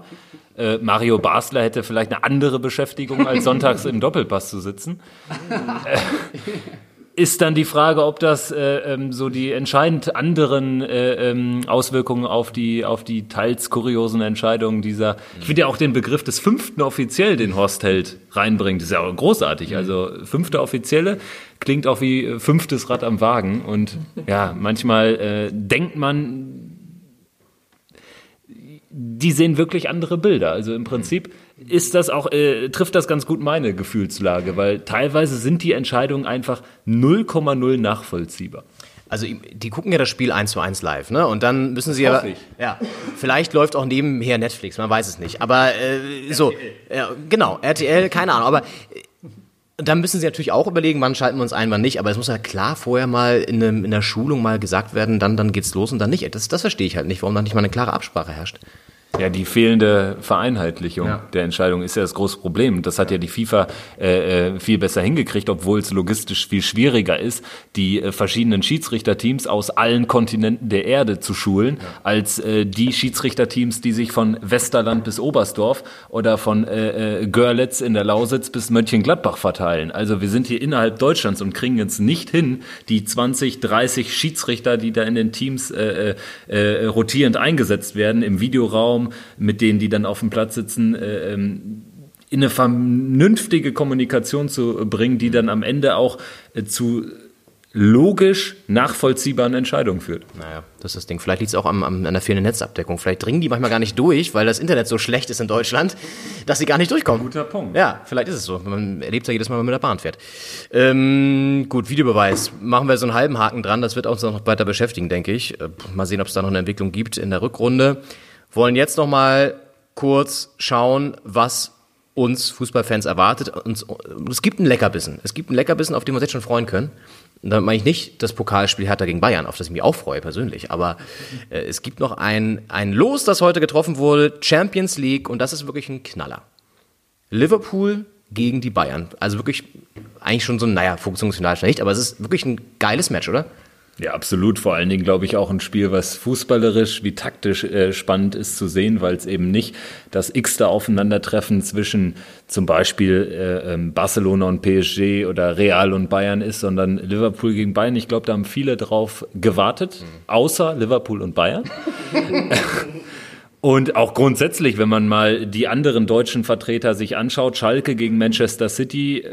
Äh, Mario Basler hätte vielleicht eine andere Beschäftigung, als sonntags im Doppelpass zu sitzen. Äh, ist dann die Frage, ob das äh, ähm, so die entscheidend anderen äh, ähm, Auswirkungen auf die, auf die teils kuriosen Entscheidungen dieser, ich finde ja auch den Begriff des fünften Offiziell, den Horst Held reinbringt, ist ja auch großartig. Mhm. Also fünfter Offizielle klingt auch wie fünftes Rad am Wagen und ja, manchmal äh, denkt man, die sehen wirklich andere Bilder. Also im Prinzip ist das auch, äh, trifft das ganz gut meine Gefühlslage, weil teilweise sind die Entscheidungen einfach 0,0 nachvollziehbar. Also die gucken ja das Spiel eins zu eins live, ne? Und dann müssen sie ja, ja, vielleicht läuft auch nebenher Netflix, man weiß es nicht. Aber äh, so, ja, genau, RTL, keine Ahnung. Aber äh, dann müssen sie natürlich auch überlegen, wann schalten wir uns ein, wann nicht. Aber es muss ja klar vorher mal in, einem, in der Schulung mal gesagt werden, dann, dann geht's los und dann nicht. Das, das verstehe ich halt nicht, warum da nicht mal eine klare Absprache herrscht. Ja, die fehlende Vereinheitlichung ja. der Entscheidung ist ja das große Problem. Das hat ja die FIFA äh, äh, viel besser hingekriegt, obwohl es logistisch viel schwieriger ist, die äh, verschiedenen Schiedsrichterteams aus allen Kontinenten der Erde zu schulen, ja. als äh, die Schiedsrichterteams, die sich von Westerland bis Oberstdorf oder von äh, äh, Görlitz in der Lausitz bis Mönchengladbach verteilen. Also wir sind hier innerhalb Deutschlands und kriegen jetzt nicht hin, die 20, 30 Schiedsrichter, die da in den Teams äh, äh, rotierend eingesetzt werden, im Videoraum, mit denen, die dann auf dem Platz sitzen, äh, ähm, in eine vernünftige Kommunikation zu bringen, die dann am Ende auch äh, zu logisch nachvollziehbaren Entscheidungen führt. Naja, das ist das Ding. Vielleicht liegt es auch am, am, an der fehlenden Netzabdeckung. Vielleicht dringen die manchmal gar nicht durch, weil das Internet so schlecht ist in Deutschland, dass sie gar nicht durchkommen. Guter Punkt. Ja, vielleicht ist es so. Man erlebt ja jedes Mal, wenn man mit der Bahn fährt. Ähm, gut, Videobeweis. Machen wir so einen halben Haken dran. Das wird uns noch weiter beschäftigen, denke ich. Äh, mal sehen, ob es da noch eine Entwicklung gibt in der Rückrunde wollen jetzt noch mal kurz schauen, was uns Fußballfans erwartet. Und es gibt einen Leckerbissen. Es gibt einen Leckerbissen, auf den wir uns jetzt schon freuen können. Und damit meine ich nicht das Pokalspiel Hertha gegen Bayern, auf das ich mich auch freue persönlich. Aber äh, es gibt noch ein, ein Los, das heute getroffen wurde, Champions League, und das ist wirklich ein Knaller. Liverpool gegen die Bayern. Also wirklich eigentlich schon so ein, naja, funktionsfinal nicht, aber es ist wirklich ein geiles Match, oder? Ja, absolut. Vor allen Dingen, glaube ich, auch ein Spiel, was fußballerisch wie taktisch äh, spannend ist zu sehen, weil es eben nicht das x-te Aufeinandertreffen zwischen zum Beispiel äh, ähm, Barcelona und PSG oder Real und Bayern ist, sondern Liverpool gegen Bayern. Ich glaube, da haben viele drauf gewartet, außer Liverpool und Bayern. Und auch grundsätzlich, wenn man mal die anderen deutschen Vertreter sich anschaut, Schalke gegen Manchester City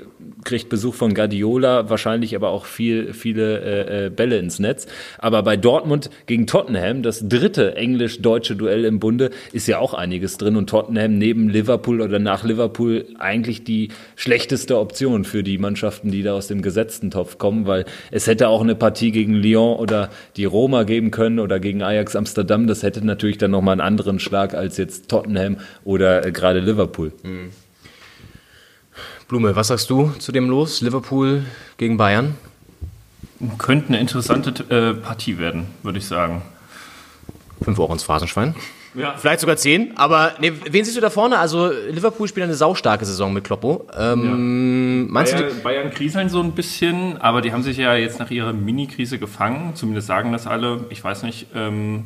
kriegt Besuch von Guardiola, wahrscheinlich aber auch viel, viele äh, äh, Bälle ins Netz. Aber bei Dortmund gegen Tottenham, das dritte englisch-deutsche Duell im Bunde, ist ja auch einiges drin. Und Tottenham neben Liverpool oder nach Liverpool eigentlich die schlechteste Option für die Mannschaften, die da aus dem gesetzten Topf kommen, weil es hätte auch eine Partie gegen Lyon oder die Roma geben können oder gegen Ajax Amsterdam. Das hätte natürlich dann nochmal einen anderen Schlag als jetzt Tottenham oder äh, gerade Liverpool. Mhm. Blume, was sagst du zu dem Los? Liverpool gegen Bayern? Könnte eine interessante äh, Partie werden, würde ich sagen. Fünf Euro ins Phrasenschwein. Ja. Vielleicht sogar zehn, aber nee, wen siehst du da vorne? Also Liverpool spielt eine saustarke Saison mit Kloppo. Ähm, meinst Bayern, du, Bayern kriseln so ein bisschen, aber die haben sich ja jetzt nach ihrer Mini-Krise gefangen. Zumindest sagen das alle. Ich weiß nicht. Ähm,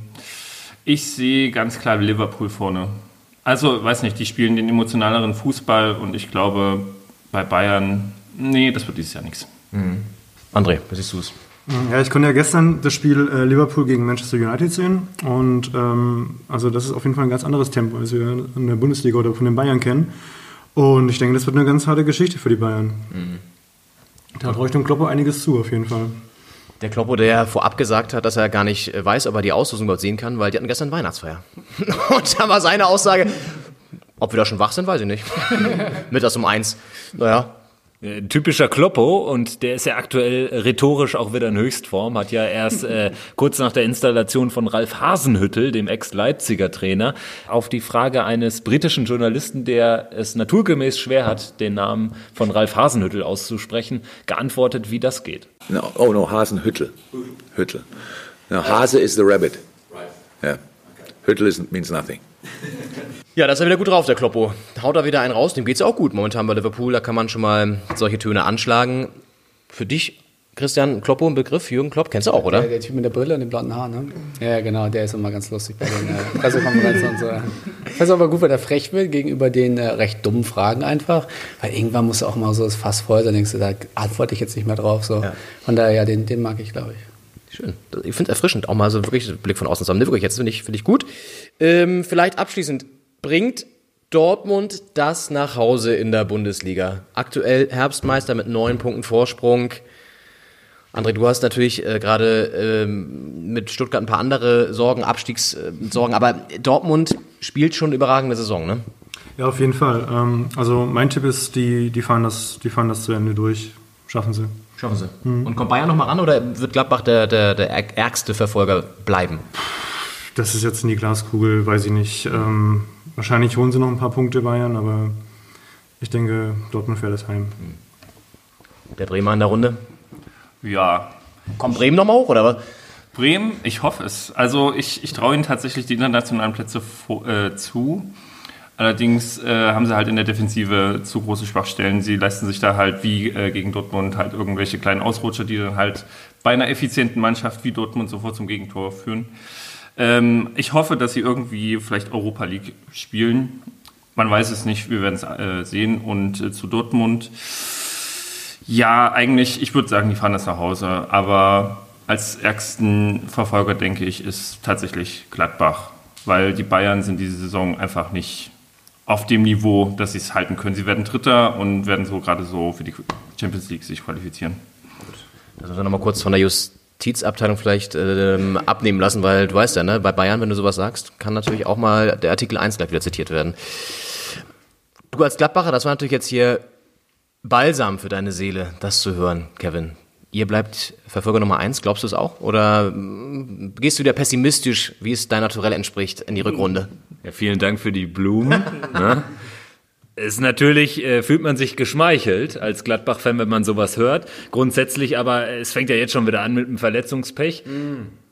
ich sehe ganz klar Liverpool vorne. Also, weiß nicht, die spielen den emotionaleren Fußball und ich glaube, bei Bayern, nee, das wird dieses Jahr nichts. André, wie siehst du es? Ja, ich konnte ja gestern das Spiel äh, Liverpool gegen Manchester United sehen und ähm, also das ist auf jeden Fall ein ganz anderes Tempo, als wir in der Bundesliga oder von den Bayern kennen. Und ich denke, das wird eine ganz harte Geschichte für die Bayern. Da traue ich dem Kloppo einiges zu, auf jeden Fall. Der Kloppo, der vorab gesagt hat, dass er gar nicht äh, weiß, ob er die Auslosung überhaupt sehen kann, weil die hatten gestern Weihnachtsfeier. Und da war seine Aussage, ob wir da schon wach sind, weiß ich nicht. Mittags um eins. Naja, Äh, Typischer Kloppo und der ist ja aktuell rhetorisch auch wieder in Höchstform, hat ja erst äh, kurz nach der Installation von Ralf Hasenhüttel, dem Ex-Leipziger Trainer, auf die Frage eines britischen Journalisten, der es naturgemäß schwer hat, den Namen von Ralf Hasenhüttel auszusprechen, geantwortet, wie das geht. No, oh no, Hasenhüttel. Hüttel. No, Hase is the rabbit. Yeah. Hüttel is, means nothing. Ja, da ist er wieder gut drauf, der Kloppo. Haut da wieder einen raus, dem geht's auch gut momentan bei Liverpool. Da kann man schon mal solche Töne anschlagen. Für dich, Christian, Kloppo ein Begriff? Jürgen Klopp, kennst du auch, oder? Der, der Typ mit der Brille und den blonden Haaren, ne? Ja, genau, der ist immer ganz lustig bei den äh, Pressekonferenzen und so. Ich weiß aber gut, weil der frech wird gegenüber den äh, recht dummen Fragen einfach. Weil irgendwann muss auch mal so das Fass voll sein, denkst du, da antworte ich jetzt nicht mehr drauf. So. Von daher, ja, den, den mag ich, glaube ich. Schön. Ich finde es erfrischend, auch mal so wirklich einen Blick von außen zu haben. Nee, wirklich, jetzt finde ich, finde ich gut. Ähm, vielleicht abschließend, bringt Dortmund das nach Hause in der Bundesliga? Aktuell Herbstmeister mit neun Punkten Vorsprung. André, du hast natürlich äh, gerade ähm, mit Stuttgart ein paar andere Sorgen, Abstiegssorgen, aber Dortmund spielt schon eine überragende Saison, ne? Ja, auf jeden Fall. Ähm, also mein Tipp ist, die, die, fahren das, die fahren das zu Ende durch. Schaffen sie. Schaffen sie. Und kommt Bayern noch mal ran oder wird Gladbach der, der, der ärgste Verfolger bleiben? Das ist jetzt in die Glaskugel, weiß ich nicht. Ähm, wahrscheinlich holen sie noch ein paar Punkte Bayern, aber ich denke, Dortmund fährt es heim. Der Bremer in der Runde? Ja. Kommt Bremen nochmal hoch, oder was? Bremen, ich hoffe es. Also ich, ich traue ihnen tatsächlich die internationalen Plätze äh, zu. Allerdings äh, haben sie halt in der Defensive zu große Schwachstellen. Sie leisten sich da halt wie äh, gegen Dortmund halt irgendwelche kleinen Ausrutscher, die dann halt bei einer effizienten Mannschaft wie Dortmund sofort zum Gegentor führen. Ähm, ich hoffe, dass sie irgendwie vielleicht Europa League spielen. Man weiß es nicht, wir werden es äh, sehen. Und äh, zu Dortmund, ja, eigentlich, ich würde sagen, die fahren das nach Hause. Aber als ärgsten Verfolger, denke ich, ist tatsächlich Gladbach. Weil die Bayern sind diese Saison einfach nicht auf dem Niveau, dass sie es halten können. Sie werden Dritter und werden so gerade so für die Champions League sich qualifizieren. Das müssen wir nochmal kurz von der Justizabteilung vielleicht ähm, abnehmen lassen, weil du weißt ja, ne, bei Bayern, wenn du sowas sagst, kann natürlich auch mal der Artikel 1 gleich wieder zitiert werden. Du als Gladbacher, das war natürlich jetzt hier Balsam für deine Seele, das zu hören, Kevin. Ihr bleibt Verfolger Nummer 1, glaubst du es auch? Oder mm, gehst du wieder pessimistisch, wie es dein Naturell entspricht, in die Rückrunde? Ja, vielen Dank für die Blumen. ne? Ist natürlich, äh, fühlt man sich geschmeichelt als Gladbach-Fan, wenn man sowas hört. Grundsätzlich aber, es fängt ja jetzt schon wieder an mit dem Verletzungspech.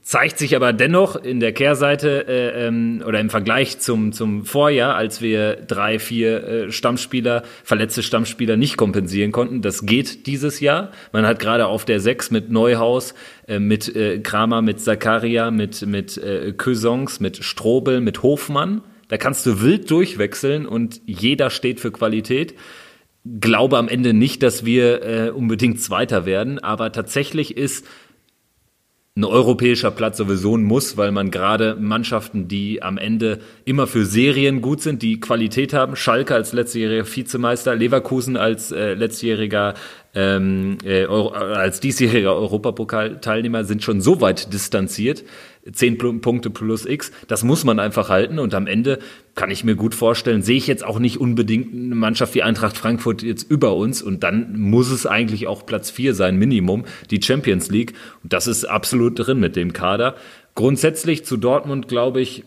Zeigt sich aber dennoch in der Kehrseite äh, ähm, oder im Vergleich zum, zum Vorjahr, als wir drei, vier äh, Stammspieler, verletzte Stammspieler nicht kompensieren konnten. Das geht dieses Jahr. Man hat gerade auf der Sechs mit Neuhaus, äh, mit äh, Kramer, mit Zakaria, mit, mit äh, Kösons, mit Strobel, mit Hofmann. Da kannst du wild durchwechseln und jeder steht für Qualität. Glaube am Ende nicht, dass wir äh, unbedingt Zweiter werden, aber tatsächlich ist ein europäischer Platz sowieso ein Muss, weil man gerade Mannschaften, die am Ende immer für Serien gut sind, die Qualität haben, Schalke als letztjähriger Vizemeister, Leverkusen als äh, letztjähriger ähm, äh, Euro, als diesjähriger Europapokalteilnehmer sind schon so weit distanziert, zehn Punkte plus X, das muss man einfach halten und am Ende kann ich mir gut vorstellen, sehe ich jetzt auch nicht unbedingt eine Mannschaft wie Eintracht Frankfurt jetzt über uns und dann muss es eigentlich auch Platz vier sein, Minimum, die Champions League und das ist absolut drin mit dem Kader. Grundsätzlich zu Dortmund glaube ich,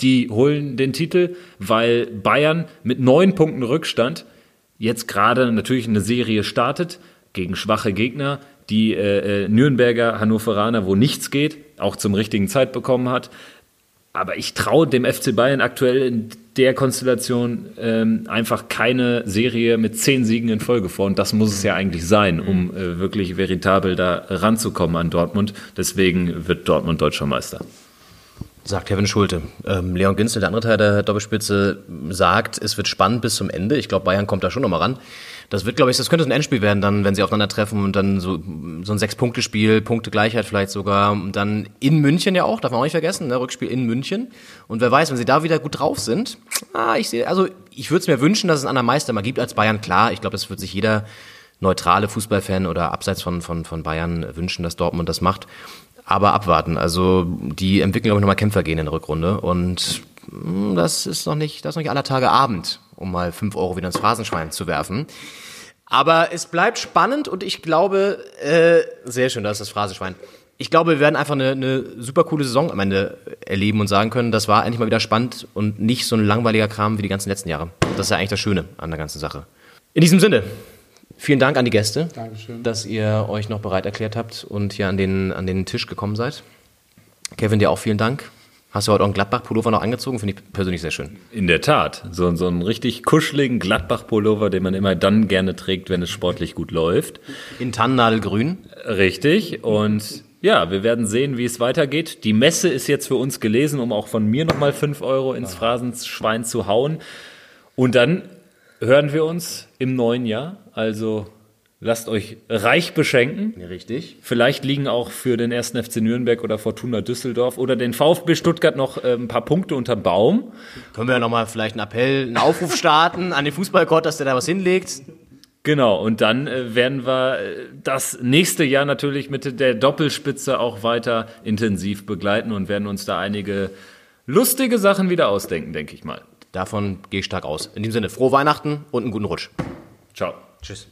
die holen den Titel, weil Bayern mit neun Punkten Rückstand jetzt gerade natürlich eine Serie startet gegen schwache Gegner, die äh, äh, Nürnberger, Hannoveraner, wo nichts geht, auch zum richtigen Zeit bekommen hat. Aber ich traue dem FC Bayern aktuell in der Konstellation ähm, einfach keine Serie mit zehn Siegen in Folge vor. Und das muss es ja eigentlich sein, um äh, wirklich veritabel da ranzukommen an Dortmund. Deswegen wird Dortmund deutscher Meister. Sagt Kevin Schulte. Ähm, Leon Günzel, der andere Teil der Doppelspitze, sagt, es wird spannend bis zum Ende. Ich glaube, Bayern kommt da schon nochmal ran. Das wird, glaube ich, das könnte so ein Endspiel werden, dann, wenn sie aufeinandertreffen und dann so, so ein Sechs-Punkte-Spiel, Punkte-Gleichheit vielleicht sogar. Und dann in München ja auch, darf man auch nicht vergessen, ne? Rückspiel in München. Und wer weiß, wenn sie da wieder gut drauf sind, ah, ich sehe, also ich würde es mir wünschen, dass es einen anderen Meister mal gibt als Bayern. Klar, ich glaube, das wird sich jeder neutrale Fußballfan oder abseits von, von, von Bayern wünschen, dass Dortmund das macht. Aber abwarten. Also die entwickeln, glaube ich, nochmal Kämpfergehen in der Rückrunde. Und mh, das ist noch nicht, das ist noch nicht aller Tage Abend, um mal fünf Euro wieder ins Phrasenschwein zu werfen. Aber es bleibt spannend und ich glaube, äh, sehr schön, da ist das Phrasenschwein. Ich glaube, wir werden einfach eine, eine super coole Saison am Ende erleben und sagen können, das war endlich mal wieder spannend und nicht so ein langweiliger Kram wie die ganzen letzten Jahre. Das ist ja eigentlich das Schöne an der ganzen Sache. In diesem Sinne, vielen Dank an die Gäste, Dankeschön. dass ihr euch noch bereit erklärt habt und hier an den, an den Tisch gekommen seid. Kevin, dir auch vielen Dank. Hast du heute auch einen Gladbach-Pullover noch angezogen? Finde ich persönlich sehr schön. In der Tat. So, so einen richtig kuscheligen Gladbach-Pullover, den man immer dann gerne trägt, wenn es sportlich gut läuft. In Tannennadelgrün. Richtig. Und ja, wir werden sehen, wie es weitergeht. Die Messe ist jetzt für uns gelesen, um auch von mir nochmal 5 Euro ins Phrasenschwein zu hauen. Und dann hören wir uns im neuen Jahr. Also lasst euch reich beschenken. Ja, richtig. Vielleicht liegen auch für den 1. FC Nürnberg oder Fortuna Düsseldorf oder den VfB Stuttgart noch äh, ein paar Punkte unterm Baum. Können wir ja nochmal vielleicht einen Appell, einen Aufruf starten an den Fußballgott, dass der da was hinlegt. Genau, und dann äh, werden wir äh, das nächste Jahr natürlich mit der Doppelspitze auch weiter intensiv begleiten und werden uns da einige lustige Sachen wieder ausdenken, denke ich mal. Davon gehe ich stark aus. In dem Sinne, frohe Weihnachten und einen guten Rutsch. Ciao. Tschüss.